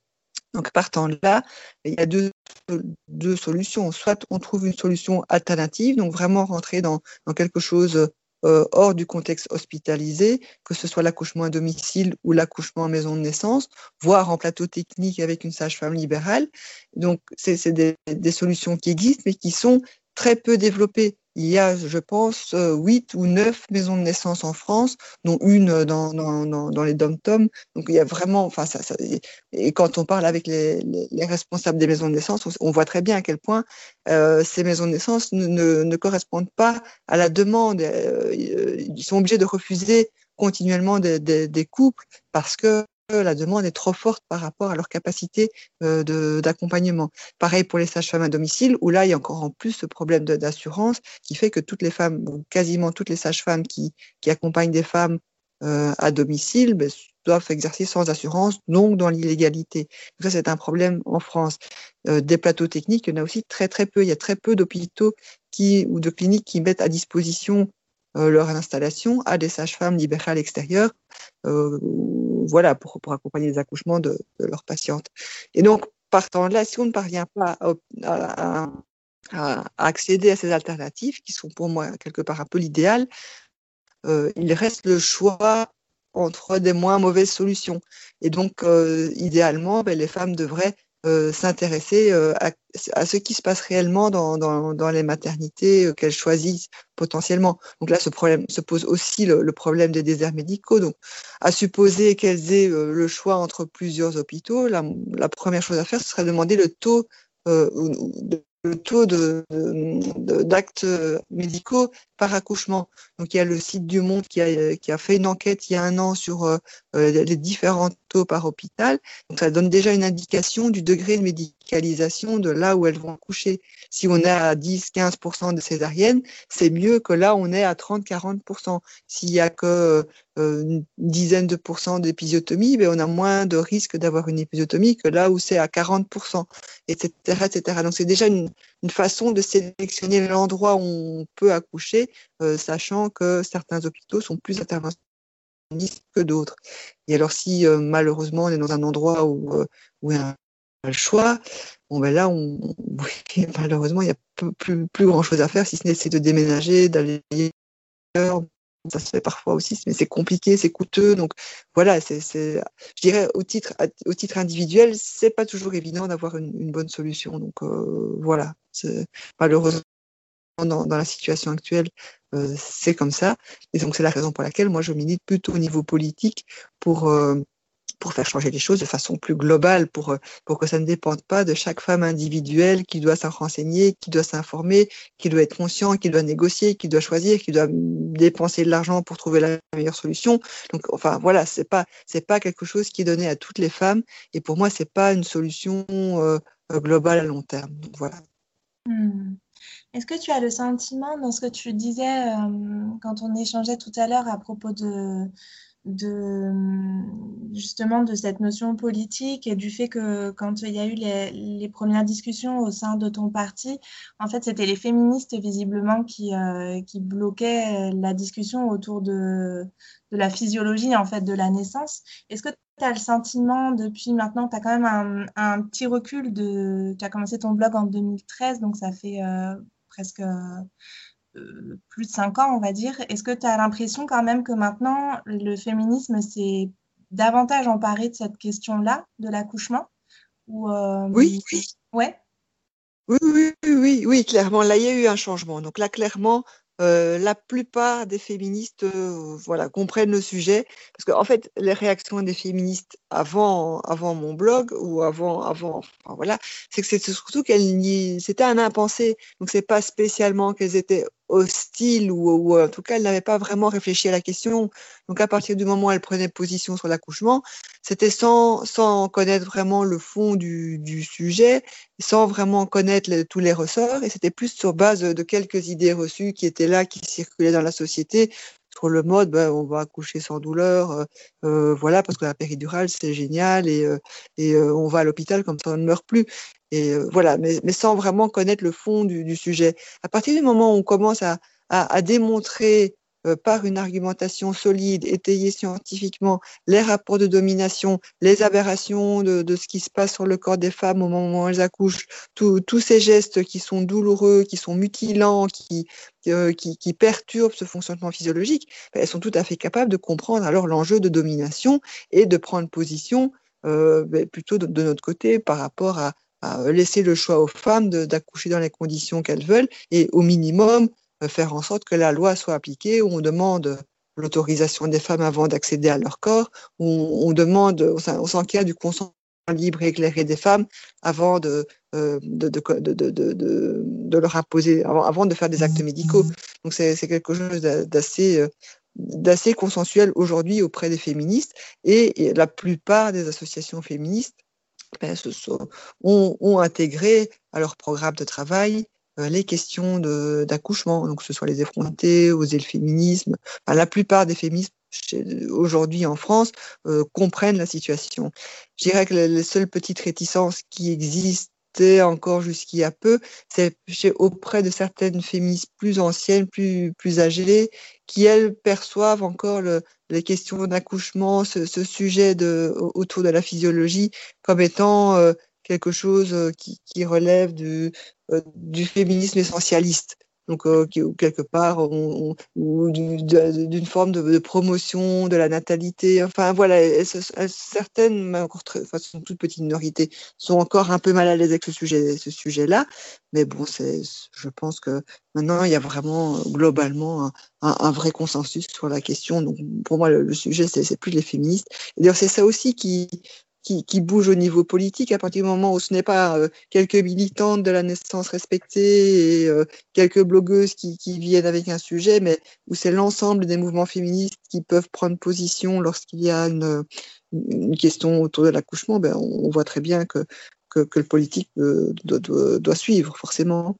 Donc, partant de là, il y a deux, solutions. Soit on trouve une solution alternative, donc vraiment rentrer dans, quelque chose euh, hors du contexte hospitalisé, que ce soit l'accouchement à domicile ou l'accouchement en maison de naissance, voire en plateau technique avec une sage-femme libérale. Donc, c'est des, solutions qui existent, mais qui sont très peu développées il y a, je pense, euh, huit ou neuf maisons de naissance en France, dont une euh, dans, dans, dans, les dom-toms. Donc il y a vraiment, enfin ça, ça, et quand on parle avec les, les, responsables des maisons de naissance, on, voit très bien à quel point euh, ces maisons de naissance ne, ne, ne, correspondent pas à la demande. Euh, ils sont obligés de refuser continuellement des, des, des couples parce que la demande est trop forte par rapport à leur capacité euh, d'accompagnement. Pareil pour les sages-femmes à domicile, où là, il y a encore en plus ce problème d'assurance qui fait que toutes les femmes, ou quasiment toutes les sages-femmes qui, qui, accompagnent des femmes euh, à domicile, ben, doivent exercer sans assurance, donc dans l'illégalité. Ça, c'est un problème en France. Euh, des plateaux techniques, il y en a aussi très très peu. Il y a très peu d'hôpitaux ou de cliniques qui mettent à disposition euh, leur installation à des sages-femmes libérales extérieures, euh, voilà, pour, accompagner les accouchements de, leurs patientes. Et donc, partant de là, si on ne parvient pas à, accéder à ces alternatives, qui sont pour moi quelque part un peu l'idéal, euh, il reste le choix entre des moins mauvaises solutions. Et donc, euh, idéalement, ben, les femmes devraient euh, s'intéresser euh, à, ce qui se passe réellement dans, les maternités euh, qu'elles choisissent potentiellement. Donc là, ce problème se pose aussi le, problème des déserts médicaux. Donc, à supposer qu'elles aient le choix entre plusieurs hôpitaux, la, première chose à faire, ce serait de demander le taux de d'actes médicaux par accouchement. Donc il y a le site du Monde qui a, fait une enquête il y a un an sur les différents par hôpital. Donc ça donne déjà une indication du degré de médicalisation de là où elles vont accoucher. Si on est à 10-15% de césariennes, c'est mieux que là on est à 30-40%. S'il y a que euh, une dizaine de pourcents d'épisiotomie, ben on a moins de risque d'avoir une épisiotomie que là où c'est à 40%, etc., etc. Donc c'est déjà une, façon de sélectionner l'endroit où on peut accoucher, euh, sachant que certains hôpitaux sont plus interventionnistes que d'autres. Et alors si euh, malheureusement on est dans un endroit où, euh, où il y a un choix, bon ben là, [laughs] malheureusement, il n'y a plus, plus, plus grand chose à faire si ce n'est de déménager, d'aller ailleurs, ça se fait parfois aussi, mais c'est compliqué, c'est coûteux. Donc voilà, c'est, je dirais au titre, au titre individuel, c'est pas toujours évident d'avoir une, une, bonne solution. Donc euh, voilà, malheureusement dans, la situation actuelle, euh, c'est comme ça. Et donc c'est la raison pour laquelle moi je milite plutôt au niveau politique pour euh, pour faire changer les choses de façon plus globale, pour, euh, pour que ça ne dépende pas de chaque femme individuelle qui doit s'en renseigner, qui doit s'informer, qui doit être conscient, qui doit négocier, qui doit choisir, qui doit dépenser de l'argent pour trouver la meilleure solution. Donc, enfin, voilà, c'est pas, c'est pas quelque chose qui est donné à toutes les femmes. Et pour moi, c'est pas une solution globale à long terme. Donc, voilà. Hmm. Est-ce que tu as le sentiment dans ce que tu disais euh, quand on échangeait tout à l'heure à propos de, justement de cette notion politique et du fait que quand il y a eu les, premières discussions au sein de ton parti, en fait, c'était les féministes visiblement qui, euh, bloquaient la discussion autour de, la physiologie en fait de la naissance. Est-ce que tu as le sentiment depuis maintenant, tu as quand même un, un, petit recul de... Tu as commencé ton blog en 2013, donc ça fait euh, presque euh, plus de cinq ans, on va dire. Est-ce que tu as l'impression quand même que maintenant, le féminisme s'est davantage emparé de cette question-là, de l'accouchement? Ou, euh, Oui, oui. Ouais? Oui, oui, oui, oui, clairement. Là, il y a eu un changement. Donc là, clairement, euh, la plupart des féministes voilà, comprennent le sujet. Parce qu'en en fait, les réactions des féministes avant, avant mon blog ou avant, avant voilà, c'est que c'est surtout qu'elles c'était un impensé. Donc, c'est pas spécialement qu'elles étaient hostile ou, en tout cas elle n'avait pas vraiment réfléchi à la question. Donc à partir du moment où elle prenait position sur l'accouchement, c'était sans, sans connaître vraiment le fond du sujet, sans vraiment connaître tous les ressorts, et c'était plus sur base de quelques idées reçues qui étaient là, qui circulaient dans la société, le mode, ben, on va accoucher sans douleur, euh, euh voilà, parce que la péridurale c'est génial et, euh, on va à l'hôpital comme ça on ne meurt plus. Et voilà, mais, sans vraiment connaître le fond du, sujet. À partir du moment où on commence à, à démontrer par une argumentation solide, étayée scientifiquement, les rapports de domination, les aberrations de, ce qui se passe sur le corps des femmes au moment où elles accouchent, tous ces gestes qui sont douloureux, qui sont mutilants, qui, euh, perturbent ce fonctionnement physiologique, ben, elles sont tout à fait capables de comprendre alors l'enjeu de domination et de prendre position euh, ben, plutôt de, notre côté par rapport à, laisser le choix aux femmes d'accoucher dans les conditions qu'elles veulent et au minimum euh, faire en sorte que la loi soit appliquée, où on demande l'autorisation des femmes avant d'accéder à leur corps, où on demande, on s'enquiert du consentement libre et éclairé des femmes avant de, euh, de, de, de, de, leur imposer, avant, de faire des actes médicaux. Donc c'est quelque chose d'assez euh, d'assez consensuel aujourd'hui auprès des féministes et, la plupart des associations féministes ben, ont, intégré à leur programme de travail les questions d'accouchement, donc que ce soit les effrontés, oser le féminisme. La plupart des féministes aujourd'hui en France euh, comprennent la situation. Je dirais que les seules petites réticences qui existaient encore jusqu'il y a peu, c'est auprès de certaines féministes plus anciennes, plus, plus âgées, qui elles perçoivent encore le, les questions d'accouchement, ce, sujet de, autour de la physiologie comme étant euh, quelque chose euh, qui, qui relève du, euh, du féminisme essentialiste. Donc, euh, quelque part, on, ou d'une forme de, promotion de la natalité. Enfin, voilà, certaines, encore très, enfin, sont toutes petites minorités, sont encore un peu mal à l'aise avec ce sujet, ce sujet-là. Mais bon, je pense que maintenant, il y a vraiment globalement un, vrai consensus sur la question. Donc, pour moi, le sujet, c'est plus les féministes. D'ailleurs, c'est ça aussi qui, qui, qui, bouge au niveau politique à partir du moment où ce n'est pas euh, quelques militantes de la naissance respectée et euh, quelques blogueuses qui, qui, viennent avec un sujet, mais où c'est l'ensemble des mouvements féministes qui peuvent prendre position lorsqu'il y a une, une, question autour de l'accouchement, ben on, voit très bien que, que, que le politique euh, doit, doit, doit, suivre forcément.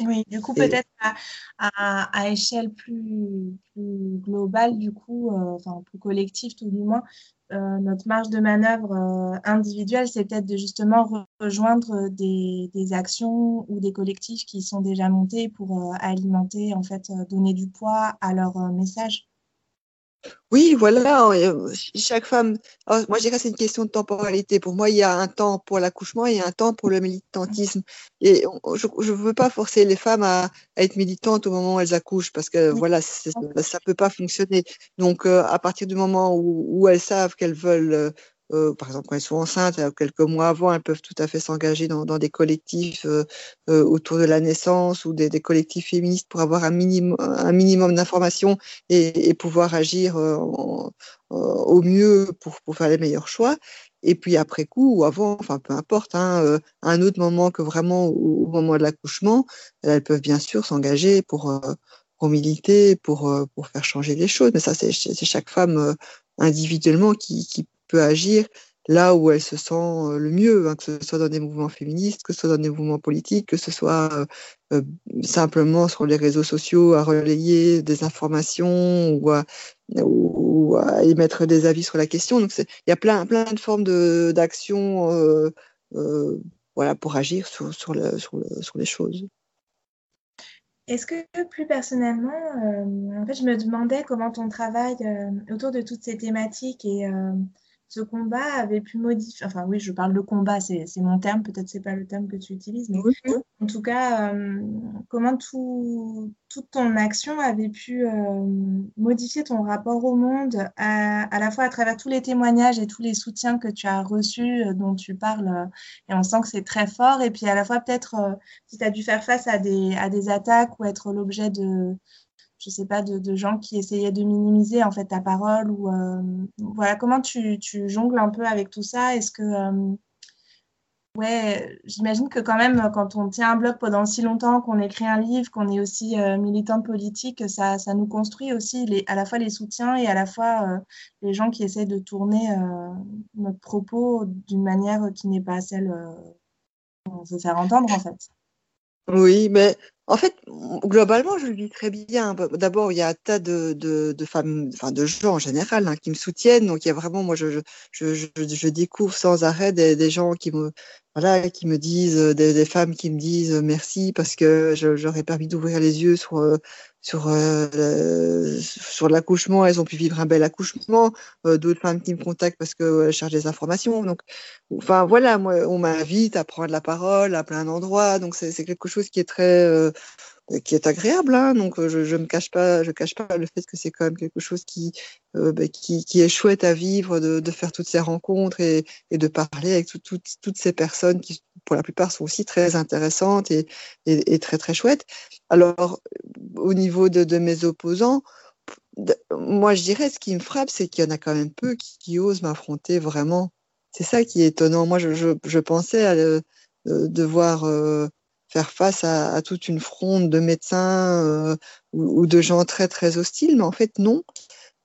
Oui, du coup, peut-être à, à, à, échelle plus, plus, globale, du coup, euh, enfin plus collective tout du moins, euh, notre marge de manœuvre euh, individuelle, c'est peut-être de justement rejoindre des, des, actions ou des collectifs qui sont déjà montés pour alimenter, en fait, donner du poids à leur message. Oui, voilà, euh, chaque femme, oh, moi je dirais c'est une question de temporalité. Pour moi, il y a un temps pour l'accouchement et un temps pour le militantisme. Et je ne veux pas forcer les femmes à, à, être militantes au moment où elles accouchent parce que voilà, ça ne peut pas fonctionner. Donc, euh, à partir du moment où, où elles savent qu'elles veulent euh, par exemple, quand elles sont enceintes, quelques mois avant, elles peuvent tout à fait s'engager dans, des collectifs euh, euh, autour de la naissance ou des, collectifs féministes pour avoir un minimum, un minimum d'informations et, pouvoir agir au mieux pour, pour, faire les meilleurs choix. Et puis après coup ou avant, enfin peu importe, hein, à un autre moment que vraiment au, moment de l'accouchement, elles peuvent bien sûr s'engager pour, pour militer, pour, pour faire changer les choses. Mais ça, c'est chaque femme individuellement qui, qui peut agir là où elle se sent euh, le mieux, hein, que ce soit dans des mouvements féministes, que ce soit dans des mouvements politiques, que ce soit euh, euh, simplement sur les réseaux sociaux à relayer des informations ou à, émettre des avis sur la question. Donc il y a plein, plein de formes d'action euh, voilà, pour agir sur, sur les choses. Est-ce que plus personnellement, en fait, je me demandais comment ton travail autour de toutes ces thématiques et ce combat avait pu modifier, enfin oui, je parle de combat, c'est mon terme, peut-être c'est pas le terme que tu utilises, mais en tout cas, euh, comment tout, toute ton action avait pu euh, modifier ton rapport au monde, à, la fois à travers tous les témoignages et tous les soutiens que tu as reçus, euh, dont tu parles, et on sent que c'est très fort, et puis à la fois peut-être si tu as dû faire face à des, à des attaques ou être l'objet de je sais pas, de, gens qui essayaient de minimiser en fait ta parole ou euh, voilà comment tu, jongles un peu avec tout ça? Est-ce que euh, ouais, j'imagine que quand même quand on tient un blog pendant si longtemps, qu'on écrit un livre, qu'on est aussi euh, militant politique, ça, ça nous construit aussi les, à la fois les soutiens et à la fois les gens qui essaient de tourner notre propos d'une manière qui n'est pas celle qu'on veut faire entendre en fait. Oui, mais en fait, globalement, je le dis très bien. D'abord, il y a un tas de, de, femmes, enfin de gens en général, hein, qui me soutiennent. Donc, il y a vraiment, moi, je, je, je, je découvre sans arrêt des, gens qui me, voilà, qui me disent, des, des femmes qui me disent merci parce que j'aurais permis d'ouvrir les yeux sur, sur, euh, sur l'accouchement. Elles ont pu vivre un bel accouchement. Euh, D'autres femmes qui me contactent parce qu'elles cherchent des informations. Donc, enfin, voilà, moi, on m'invite à prendre la parole à plein d'endroits. Donc, c'est quelque chose qui est très, euh, qui est agréable. Hein, donc je, je me cache pas, je cache pas le fait que c'est quand même quelque chose qui, euh, bah, qui, qui, est chouette à vivre, de, de faire toutes ces rencontres et, et de parler avec tout, tout, toutes ces personnes qui, pour la plupart, sont aussi très intéressantes et, et, très très chouettes. Alors au niveau de, de mes opposants, moi je dirais ce qui me frappe, c'est qu'il y en a quand même peu qui, osent m'affronter vraiment. C'est ça qui est étonnant. Moi je, je, pensais euh, devoir euh, faire face à, toute une fronde de médecins euh, ou, de gens très très hostiles, mais en fait non,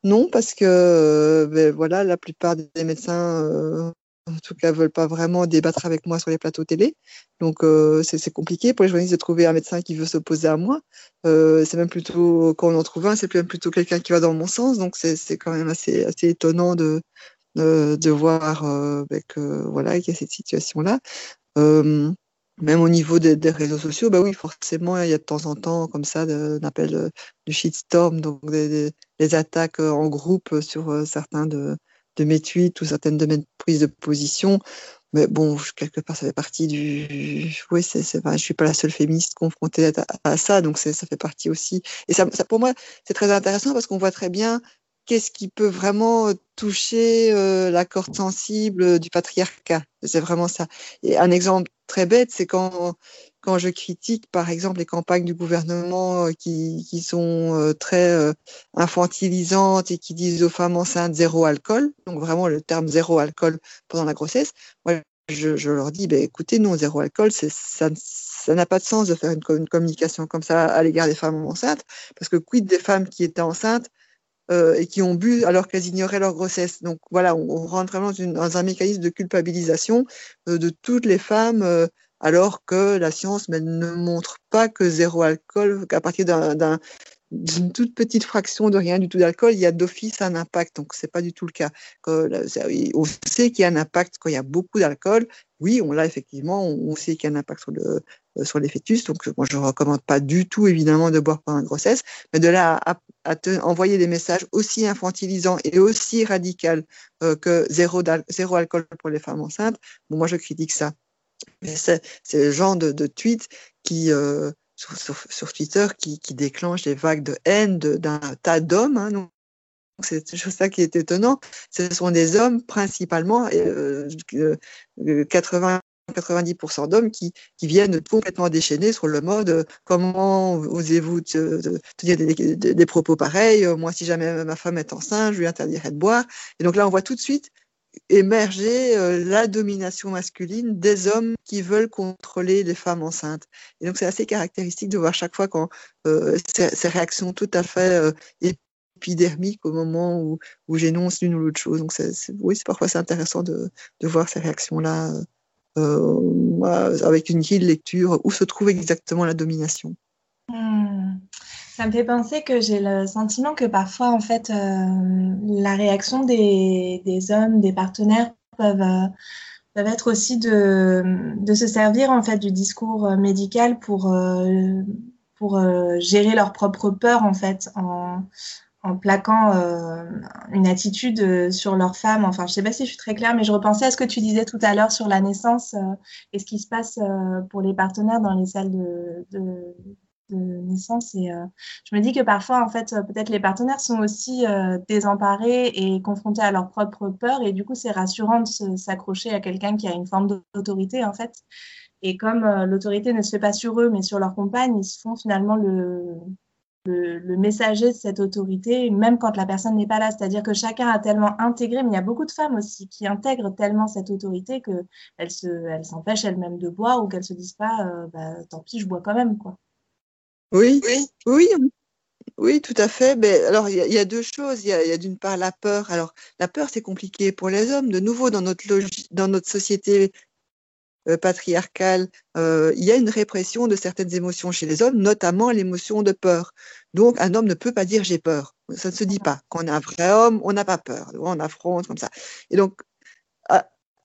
non parce que ben, voilà la plupart des médecins en tout cas veulent pas vraiment débattre avec moi sur les plateaux télé, donc euh, c'est compliqué pour les journalistes de trouver un médecin qui veut s'opposer à moi. c'est même plutôt quand on en trouve un, c'est même plutôt quelqu'un qui va dans mon sens, donc c'est quand même assez assez étonnant de de, de voir que voilà qu'il y a cette situation là. Euh, même au niveau des, des, réseaux sociaux, bah oui, forcément, il y a de temps en temps comme ça on appelle du shitstorm, donc des, des, attaques euh, en groupe sur euh, certains de, de mes tweets ou certaines de mes prises de position. Mais bon, quelque part, ça fait partie du. Oui, c'est, c'est, je suis pas la seule féministe confrontée à, ça, donc ça fait partie aussi. Et ça pour moi, c'est très intéressant parce qu'on voit très bien qu'est-ce qui peut vraiment toucher euh, la corde sensible du patriarcat? C'est vraiment ça. Et un exemple très bête, c'est quand quand je critique, par exemple, les campagnes du gouvernement euh, qui, qui sont euh, très euh, infantilisantes et qui disent aux femmes enceintes zéro alcool, donc vraiment le terme zéro alcool pendant la grossesse, moi, je, leur dis, ben, écoutez, non, zéro alcool, ça, ça n'a pas de sens de faire une communication comme ça à l'égard des femmes enceintes, parce que quid des femmes qui étaient enceintes euh, et qui ont bu alors qu'elles ignoraient leur grossesse. Donc voilà, on, rentre vraiment dans, un mécanisme de culpabilisation euh, de toutes les femmes, euh, alors que la science ne montre pas que zéro alcool, qu'à partir d'un d'une toute petite fraction de rien du tout d'alcool, il y a d'office un impact. Donc, c'est pas du tout le cas. On sait qu'il y a un impact quand il y a beaucoup d'alcool. Oui, on l'a effectivement. On sait qu'il y a un impact sur le, sur les fœtus. Donc, moi, je ne recommande pas du tout, évidemment, de boire pendant la grossesse, mais de là à, envoyer des messages aussi infantilisants et aussi radicaux euh, que zéro, zéro alcool pour les femmes enceintes, bon, moi, je critique ça. C'est le genre de, de tweet qui, euh, sur, Twitter qui, qui déclenche des vagues de haine d'un tas d'hommes. Hein, c'est ça qui est étonnant. Ce sont des hommes principalement, euh, 80 90% d'hommes qui, viennent complètement déchaîner sur le mode euh, comment osez-vous tenir des, des, propos pareils Moi, si jamais ma femme est enceinte, je lui interdirai de boire. Et donc là, on voit tout de suite émerger euh, la domination masculine des hommes qui veulent contrôler les femmes enceintes. Et donc c'est assez caractéristique de voir chaque fois quand euh, ces, réactions tout à fait euh, épidermiques au moment où, j'énonce l'une ou l'autre chose. Donc c'est, oui, parfois c'est intéressant de, voir ces réactions-là euh, avec une grille de lecture où se trouve exactement la domination? Hmm. Ça me fait penser que j'ai le sentiment que parfois, en fait, euh, la réaction des, des, hommes, des partenaires peuvent, euh, peuvent être aussi de, de, se servir en fait du discours médical pour, euh, pour euh, gérer leur propre peur en fait, en plaquant euh, une attitude sur leur femme. Enfin, je sais pas si je suis très claire, mais je repensais à ce que tu disais tout à l'heure sur la naissance et ce qui se passe pour les partenaires dans les salles de, de naissance. Et euh, je me dis que parfois, en fait, peut-être les partenaires sont aussi euh, désemparés et confrontés à leur propre peur. Et du coup, c'est rassurant de s'accrocher à quelqu'un qui a une forme d'autorité, en fait. Et comme euh, l'autorité ne se fait pas sur eux, mais sur leur compagne, ils se font finalement le, le, le, messager de cette autorité, même quand la personne n'est pas là. C'est-à-dire que chacun a tellement intégré, mais il y a beaucoup de femmes aussi qui intègrent tellement cette autorité qu'elles s'empêchent elles elles-mêmes de boire ou qu'elles se disent pas, euh, bah, tant pis, je bois quand même, quoi. Oui, oui, oui, oui, tout à fait. Mais alors, il y, a, il y a deux choses. Il y a, d'une part la peur. Alors, la peur, c'est compliqué pour les hommes. De nouveau, dans notre, dans notre société patriarcale, euh, il y a une répression de certaines émotions chez les hommes, notamment l'émotion de peur. Donc, un homme ne peut pas dire j'ai peur. Ça ne se dit pas. Quand on est un vrai homme, on n'a pas peur. On affronte comme ça. Et donc,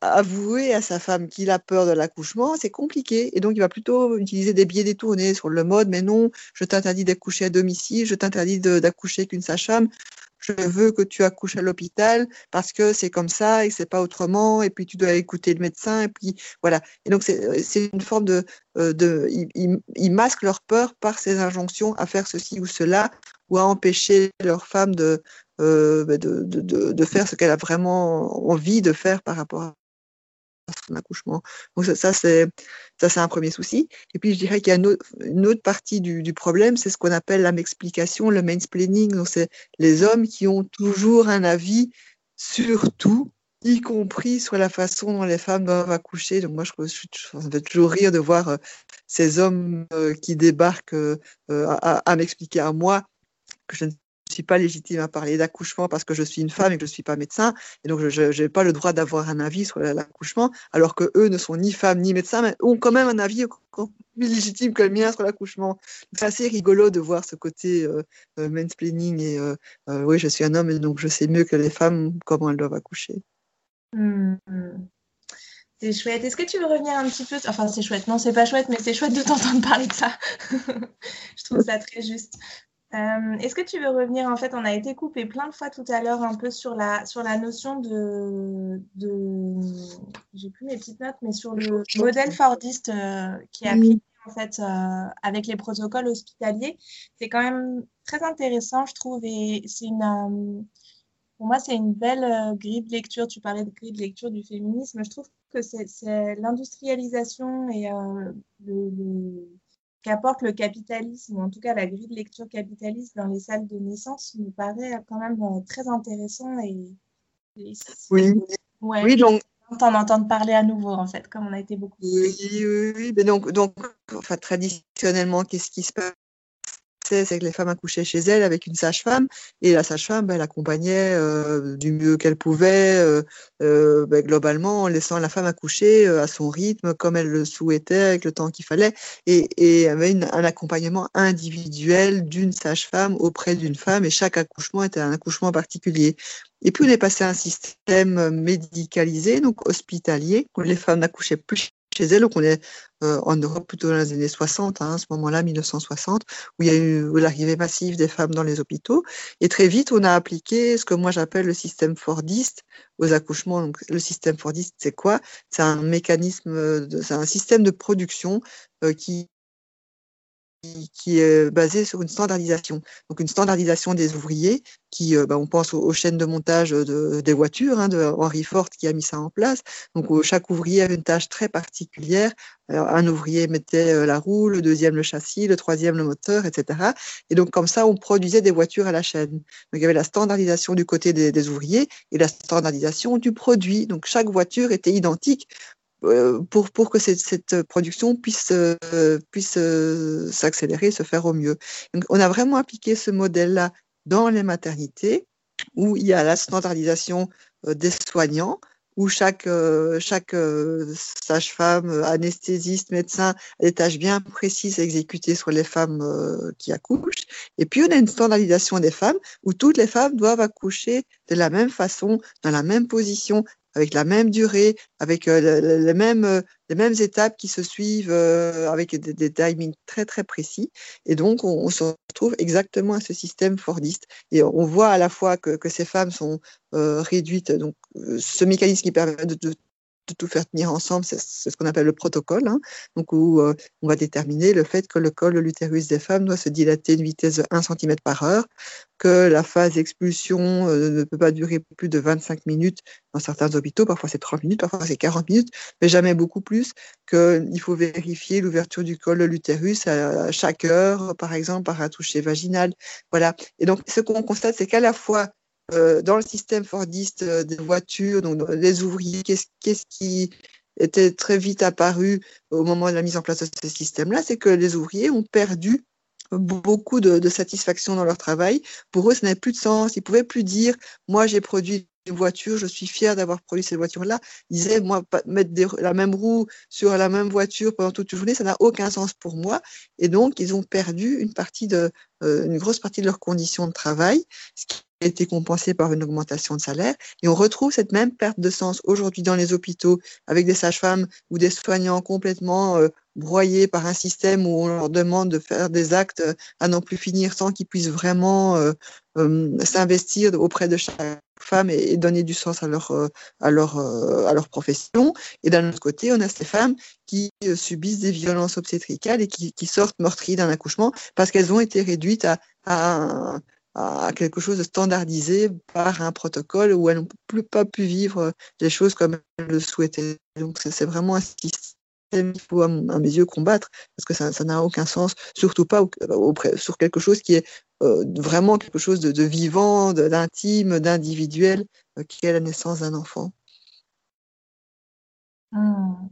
avouer à sa femme qu'il a peur de l'accouchement, c'est compliqué. Et donc, il va plutôt utiliser des biais détournés sur le mode, mais non, je t'interdis d'accoucher à domicile, je t'interdis d'accoucher qu'une sage-femme, je veux que tu accouches à l'hôpital parce que c'est comme ça et c'est pas autrement, et puis tu dois écouter le médecin, et puis voilà. Et donc, c'est une forme de... Euh, de ils, ils masquent leur peur par ces injonctions à faire ceci ou cela, ou à empêcher leur femme de, euh, de, de, de, faire ce qu'elle a vraiment envie de faire par rapport son accouchement. Donc ça, c'est ça c'est un premier souci. Et puis je dirais qu'il y a une autre, partie du, du problème, c'est ce qu'on appelle la m'explication, le mansplaining. Donc c'est les hommes qui ont toujours un avis sur tout, y compris sur la façon dont les femmes doivent accoucher. Donc moi je, je, ça me fait toujours rire de voir euh, ces hommes euh, qui débarquent euh, à, à m'expliquer à moi que je ne suis pas légitime à parler d'accouchement parce que je suis une femme et que je suis pas médecin, et donc je n'ai pas le droit d'avoir un avis sur l'accouchement, alors que eux ne sont ni femmes ni médecins, mais ont quand même un avis plus légitime que le mien sur l'accouchement. C'est assez rigolo de voir ce côté euh, euh, mansplaining et euh, euh, oui, je suis un homme et donc je sais mieux que les femmes comment elles doivent accoucher. Mmh. C'est chouette. Est-ce que tu veux revenir un petit peu Enfin, c'est chouette. Non, c'est pas chouette, mais c'est chouette de t'entendre [laughs] parler de ça. [laughs] je trouve ça très juste. Euh, Est-ce que tu veux revenir En fait, on a été coupé plein de fois tout à l'heure un peu sur la, sur la notion de. de J'ai plus mes petites notes, mais sur le modèle Fordiste euh, qui est appliqué en fait euh, avec les protocoles hospitaliers. C'est quand même très intéressant, je trouve, et c'est une. Pour moi, c'est une belle grille de lecture. Tu parlais de grille de lecture du féminisme. Je trouve que c'est l'industrialisation et le, le qu'apporte le capitalisme, ou en tout cas la grille de lecture capitaliste dans les salles de naissance, me paraît quand même euh, très intéressant. Et, et oui. Ouais, oui, donc. T'en entendre parler à nouveau, en fait, comme on a été beaucoup. Oui, oui, oui. Mais donc, donc enfin, traditionnellement, qu'est-ce qui se passe c'est que les femmes accouchaient chez elles avec une sage-femme et la sage-femme, ben, elle accompagnait euh, du mieux qu'elle pouvait, euh, euh, ben, globalement, en laissant la femme accoucher à son rythme, comme elle le souhaitait, avec le temps qu'il fallait, et, et avait un accompagnement individuel d'une sage-femme auprès d'une femme, et chaque accouchement était un accouchement particulier. Et puis on est passé à un système médicalisé, donc hospitalier, où les femmes n'accouchaient plus chez elles. Donc on est euh, en Europe plutôt dans les années 60, hein, à ce moment-là, 1960, où il y a eu l'arrivée massive des femmes dans les hôpitaux. Et très vite, on a appliqué ce que moi j'appelle le système Fordiste aux accouchements. Donc le système Fordiste, c'est quoi? C'est un mécanisme, c'est un système de production euh, qui qui est basée sur une standardisation. Donc une standardisation des ouvriers, qui, euh, bah, on pense aux, chaînes de montage de, des voitures, hein, de Ford qui a mis ça en place. Donc chaque ouvrier avait une tâche très particulière. un ouvrier mettait euh, la roue, le deuxième le châssis, le troisième le moteur, etc. Et donc comme ça, on produisait des voitures à la chaîne. Donc il y avait la standardisation du côté des, ouvriers et la standardisation du produit. Donc chaque voiture était identique pour, pour que cette, production puisse, euh, puisse euh, s'accélérer, se faire au mieux. On a vraiment appliqué ce modèle-là dans les maternités, où il y a la standardisation des soignants, où chaque, chaque sage-femme, anesthésiste, médecin a des tâches bien précises à exécuter sur les femmes qui accouchent. Et puis, on a une standardisation des femmes où toutes les femmes doivent accoucher de la même façon, dans la même position, avec la même durée, avec euh, les, mêmes, euh, les mêmes étapes qui se suivent, euh, avec des, timings très très précis. Et donc, on, se retrouve exactement à ce système Fordiste. Et on voit à la fois que, que ces femmes sont réduites, donc ce mécanisme qui permet de de tout faire tenir ensemble, c'est ce qu'on appelle le protocole, hein, donc où euh, on va déterminer le fait que le col de l'utérus des femmes doit se dilater à une vitesse de 1 cm par heure, que la phase d'expulsion euh, ne peut pas durer plus de 25 minutes dans certains hôpitaux, parfois c'est 30 minutes, parfois c'est 40 minutes, mais jamais beaucoup plus, qu'il faut vérifier l'ouverture du col de l'utérus à, chaque heure, par exemple, par un toucher vaginal. Voilà. Et donc, ce qu'on constate, c'est qu'à la fois euh, dans le système Fordiste euh, des voitures, donc les ouvriers, qu'est-ce qui était très vite apparu au moment de la mise en place de ce système-là, c'est que les ouvriers ont perdu beaucoup de, satisfaction dans leur travail. Pour eux, ça n'avait plus de sens. Ils pouvaient plus dire, moi, j'ai produit une voiture, je suis fier d'avoir produit cette voiture-là. Ils disaient, moi, mettre la même roue sur la même voiture pendant toute une journée, ça n'a aucun sens pour moi. Et donc, ils ont perdu une partie de, euh, une grosse partie de leurs conditions de travail, ce qui été compensé par une augmentation de salaire. Et on retrouve cette même perte de sens aujourd'hui dans les hôpitaux avec des sages-femmes ou des soignants complètement euh, broyés par un système où on leur demande de faire des actes à n'en plus finir sans qu'ils puissent vraiment euh, s'investir auprès de chaque femmes et, donner du sens à leur, euh, à leur, euh, à leur profession. Et d'un autre côté, on a ces femmes qui euh, subissent des violences obstétricales et qui, qui sortent meurtries d'un accouchement parce qu'elles ont été réduites à, à, à, quelque chose de standardisé par un protocole où elles n'ont plus pas pu vivre les choses comme elles le souhaitaient. Donc c'est vraiment un système qu'il faut, à mes yeux, combattre, parce que ça n'a aucun sens, surtout pas auprès, sur quelque chose qui est euh, vraiment quelque chose de, de vivant, d'intime, d'individuel, euh, qui est la naissance d'un enfant. Mmh.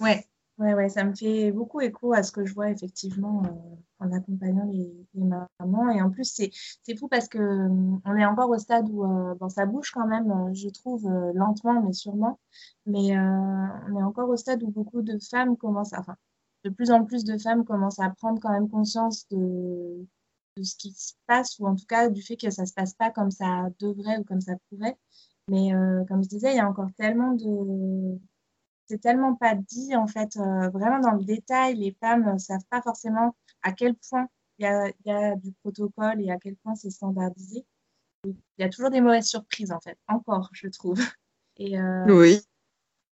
Ouais, ouais, ouais, ça me fait beaucoup écho à ce que je vois effectivement euh, en accompagnant les, les, mamans. Et en plus, c'est fou parce que on est encore au stade où bon, ça bouge quand même, je trouve, lentement mais sûrement. Mais on est encore au stade où beaucoup de femmes commencent, enfin, de plus en plus de femmes commencent à prendre quand même conscience de, de ce qui se passe, ou en tout cas du fait que ça se passe pas comme ça devrait ou comme ça pourrait. Mais euh, comme je disais, il y a encore tellement de... C'est tellement pas dit, en fait, euh, vraiment dans le détail, les femmes ne savent pas forcément à quel point il y a, y a, du protocole et à quel point c'est standardisé. Il y a toujours des mauvaises surprises, en fait, encore, je trouve. [laughs] Et, euh, oui.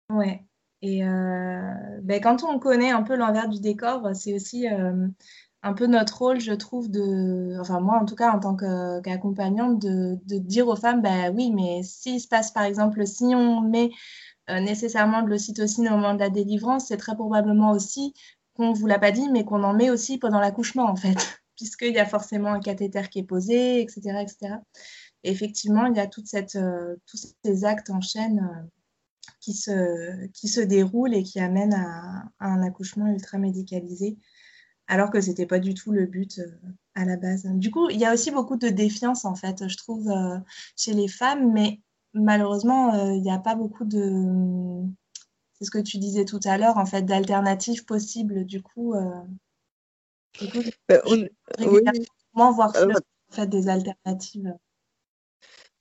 Ouais. Et ben, quand on connaît un peu l'envers du décor, c'est aussi un peu notre rôle, je trouve, de, enfin moi en tout cas en tant qu'accompagnante, de, de, dire aux femmes, bah oui, mais s'il se passe par exemple, si on met euh, nécessairement de l'ocytocine au moment de la délivrance, c'est très probablement aussi qu'on vous l'a pas dit, mais qu'on en met aussi pendant l'accouchement en fait, [laughs] puisqu'il y a forcément un cathéter qui est posé, etc. etc. Et effectivement, il y a toute cette, euh, tous ces actes en chaîne euh, qui, se, qui se déroulent et qui amènent à, un accouchement ultra médicalisé alors que c'était pas du tout le but euh, à la base. Du coup, il y a aussi beaucoup de défiance en fait, je trouve, euh, chez les femmes, mais malheureusement, euh, il n'y a pas beaucoup de, c'est ce que tu disais tout à l'heure, en fait, d'alternatives possibles. Du coup, du coup ben, on, voir en fait des alternatives.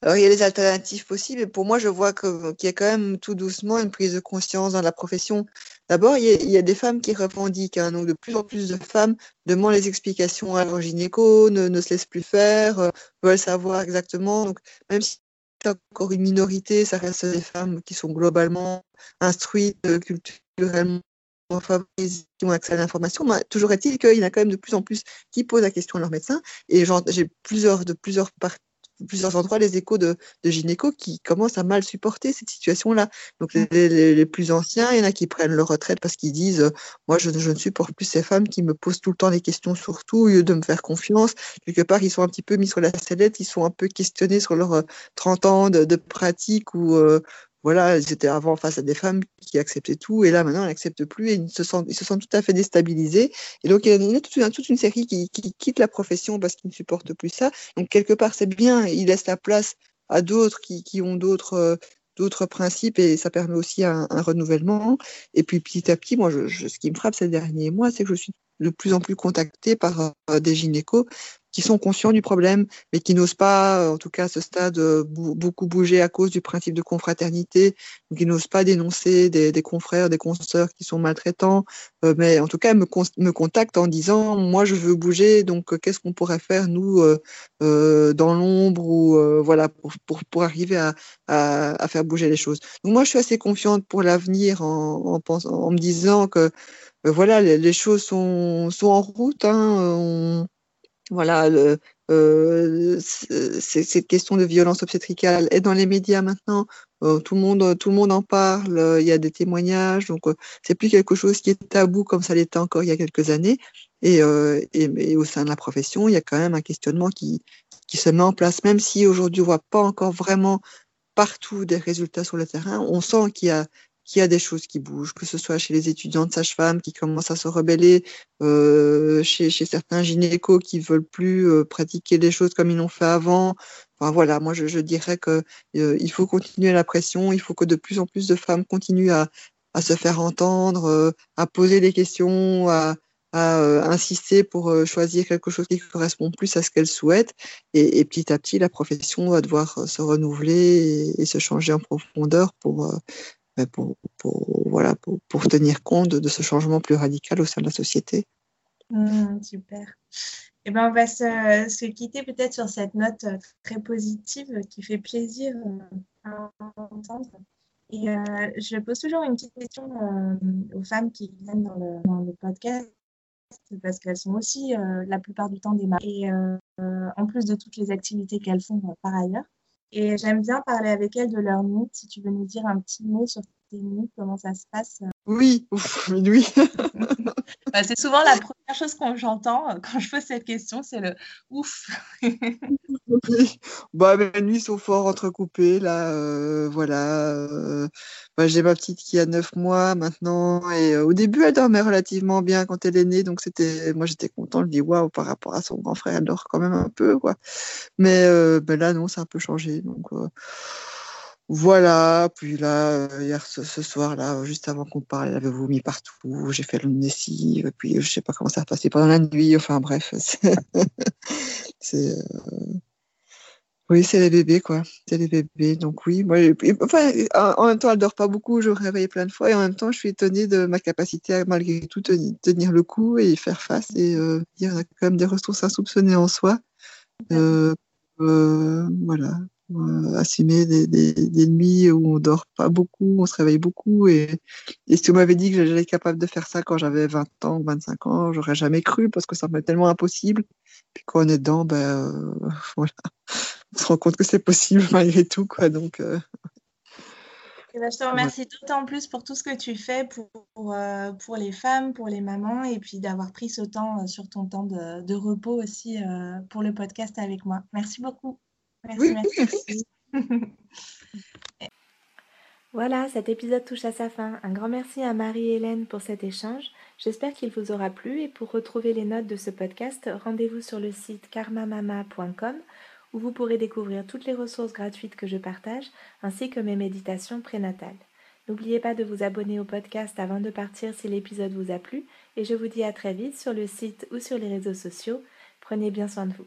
Alors, il y a des alternatives possibles et pour moi, je vois qu'il y a quand même tout doucement une prise de conscience dans la profession. D'abord, il, il, y a des femmes qui revendiquent, hein, donc de plus en plus de femmes demandent les explications à leur gynéco, ne, ne se laissent plus faire, euh, veulent savoir exactement. Donc, même si encore une minorité, ça reste des femmes qui sont globalement instruites euh, culturellement favorisés, qui ont accès à l'information. toujours est-il qu'il y en a quand même de plus en plus qui posent la question à leur médecin. Et j'ai plusieurs, de plusieurs parties plusieurs endroits les échos de, de gynéco qui commencent à mal supporter cette situation-là. Donc mm. les, plus anciens, il y en a qui prennent leur retraite parce qu'ils disent euh, moi je, je, ne supporte plus ces femmes qui me posent tout le temps des questions sur tout au lieu de me faire confiance. Quelque part, ils sont un petit peu mis sur la sellette, ils sont un peu questionnés sur leurs 30 euh, ans de, de pratique ou, euh, voilà, ils étaient avant face à des femmes qui acceptaient tout, et là maintenant elles n'acceptent plus et ils se sentent, ils se sentent tout à fait déstabilisés. Et donc il y a toute une, toute une série qui, qui quitte la profession parce qu'ils ne supportent plus ça. Donc quelque part c'est bien, ils laissent la place à d'autres qui, qui ont d'autres euh, d'autres principes et ça permet aussi un, renouvellement. Et puis petit à petit, moi, ce qui me frappe ces derniers mois, c'est que je suis de plus en plus contactée par euh, des gynécos qui sont conscients du problème, mais qui n'osent pas, euh, en tout cas à ce stade, euh, beaucoup bouger à cause du principe de confraternité, qui n'osent pas dénoncer des, des, confrères, des consoeurs qui sont maltraitants, euh, mais en tout cas me, me contactent en disant, moi je veux bouger, donc qu'est-ce qu'on pourrait faire nous dans l'ombre ou voilà pour, pour, pour arriver à, à, faire bouger les choses. Donc moi je suis assez confiante pour l'avenir en, en, me disant que voilà les, choses sont, sont en route. Hein, voilà, euh, cette question de violence obstétricale est dans les médias maintenant. Euh, tout le monde, tout le monde en parle. Il y a des témoignages, donc euh, c'est plus quelque chose qui est tabou comme ça l'était encore il y a quelques années. Et, euh, et, et, au sein de la profession, il y a quand même un questionnement qui, qui se met en place, même si aujourd'hui on voit pas encore vraiment partout des résultats sur le terrain. On sent qu'il y a qu'il y a des choses qui bougent, que ce soit chez les étudiants de sage-femme qui commencent à se rebeller, euh, chez, chez, certains gynécos qui veulent plus euh, pratiquer les choses comme ils l'ont fait avant. Enfin voilà, moi je, je dirais que euh, il faut continuer la pression, il faut que de plus en plus de femmes continuent à, à se faire entendre, euh, à poser des questions, à, à euh, insister pour choisir quelque chose qui correspond plus à ce qu'elles souhaitent. Et, et, petit à petit, la profession va devoir se renouveler et, et se changer en profondeur pour, pour, voilà, pour, pour, tenir compte de ce changement plus radical au sein de la société. Mmh, super. Eh ben, on va se, se quitter peut-être sur cette note euh, très positive qui fait plaisir euh, à entendre. Et euh, je pose toujours une petite question aux femmes qui viennent dans le, podcast parce qu'elles sont aussi la plupart du temps des mères. Et en plus de toutes les activités qu'elles font par ailleurs. Et j'aime bien parler avec elles de leur mythe. Si tu veux nous dire un petit mot sur comment ça se passe euh. Oui, [laughs] oui. [laughs] bah, c'est souvent la première chose que j'entends euh, quand je pose cette question, c'est le ouf. oui. bah, mes nuits sont fort entrecoupées, là. Euh, voilà. Euh, bah, J'ai ma petite qui a 9 mois maintenant. Et euh, au début, elle dormait relativement bien quand elle est née. Donc, c'était, moi, j'étais content. Je dis, waouh, par rapport à son grand frère, elle dort quand même un peu, quoi. Mais ben là, non, ça a un peu changé. Donc, voilà, puis là, hier, ce, ce soir-là, juste avant qu'on parle, elle avait vomi partout, j'ai fait lessive, puis je sais pas comment ça a passé pendant la nuit, enfin bref, [laughs] c'est... Euh... Oui, c'est les bébés, quoi. C'est les bébés. Donc oui, moi, enfin, en même temps, elle dort pas beaucoup. Je me réveille plein de fois et en même temps, je suis étonnée de ma capacité à malgré tout tenir le coup et faire face. Et euh, il y a quand même des ressources insoupçonnées en soi. Euh, euh, voilà euh, assumer des, des, des, nuits où on dort pas beaucoup, on se réveille beaucoup. Et, et si on m'avait dit que j'allais être capable de faire ça quand j'avais 20 ans ou 25 ans, j'aurais jamais cru parce que ça me tellement impossible. Puis quand on est dedans, ben euh, [laughs] voilà, on se rend compte que c'est possible [laughs] malgré tout, quoi. Donc euh... Eh ben, je te remercie d'autant plus pour tout ce que tu fais pour, pour, pour les femmes, pour les mamans, et puis d'avoir pris ce temps sur ton temps de, de repos aussi pour le podcast avec moi. Merci beaucoup. Merci, oui, merci. [laughs] voilà, cet épisode touche à sa fin. Un grand merci à Marie-Hélène pour cet échange. J'espère qu'il vous aura plu et pour retrouver les notes de ce podcast, rendez-vous sur le site karmamama.com où vous pourrez découvrir toutes les ressources gratuites que je partage ainsi que mes méditations prénatales. N'oubliez pas de vous abonner au podcast avant de partir si l'épisode vous a plu et je vous dis à très vite sur le site ou sur les réseaux sociaux. Prenez bien soin de vous.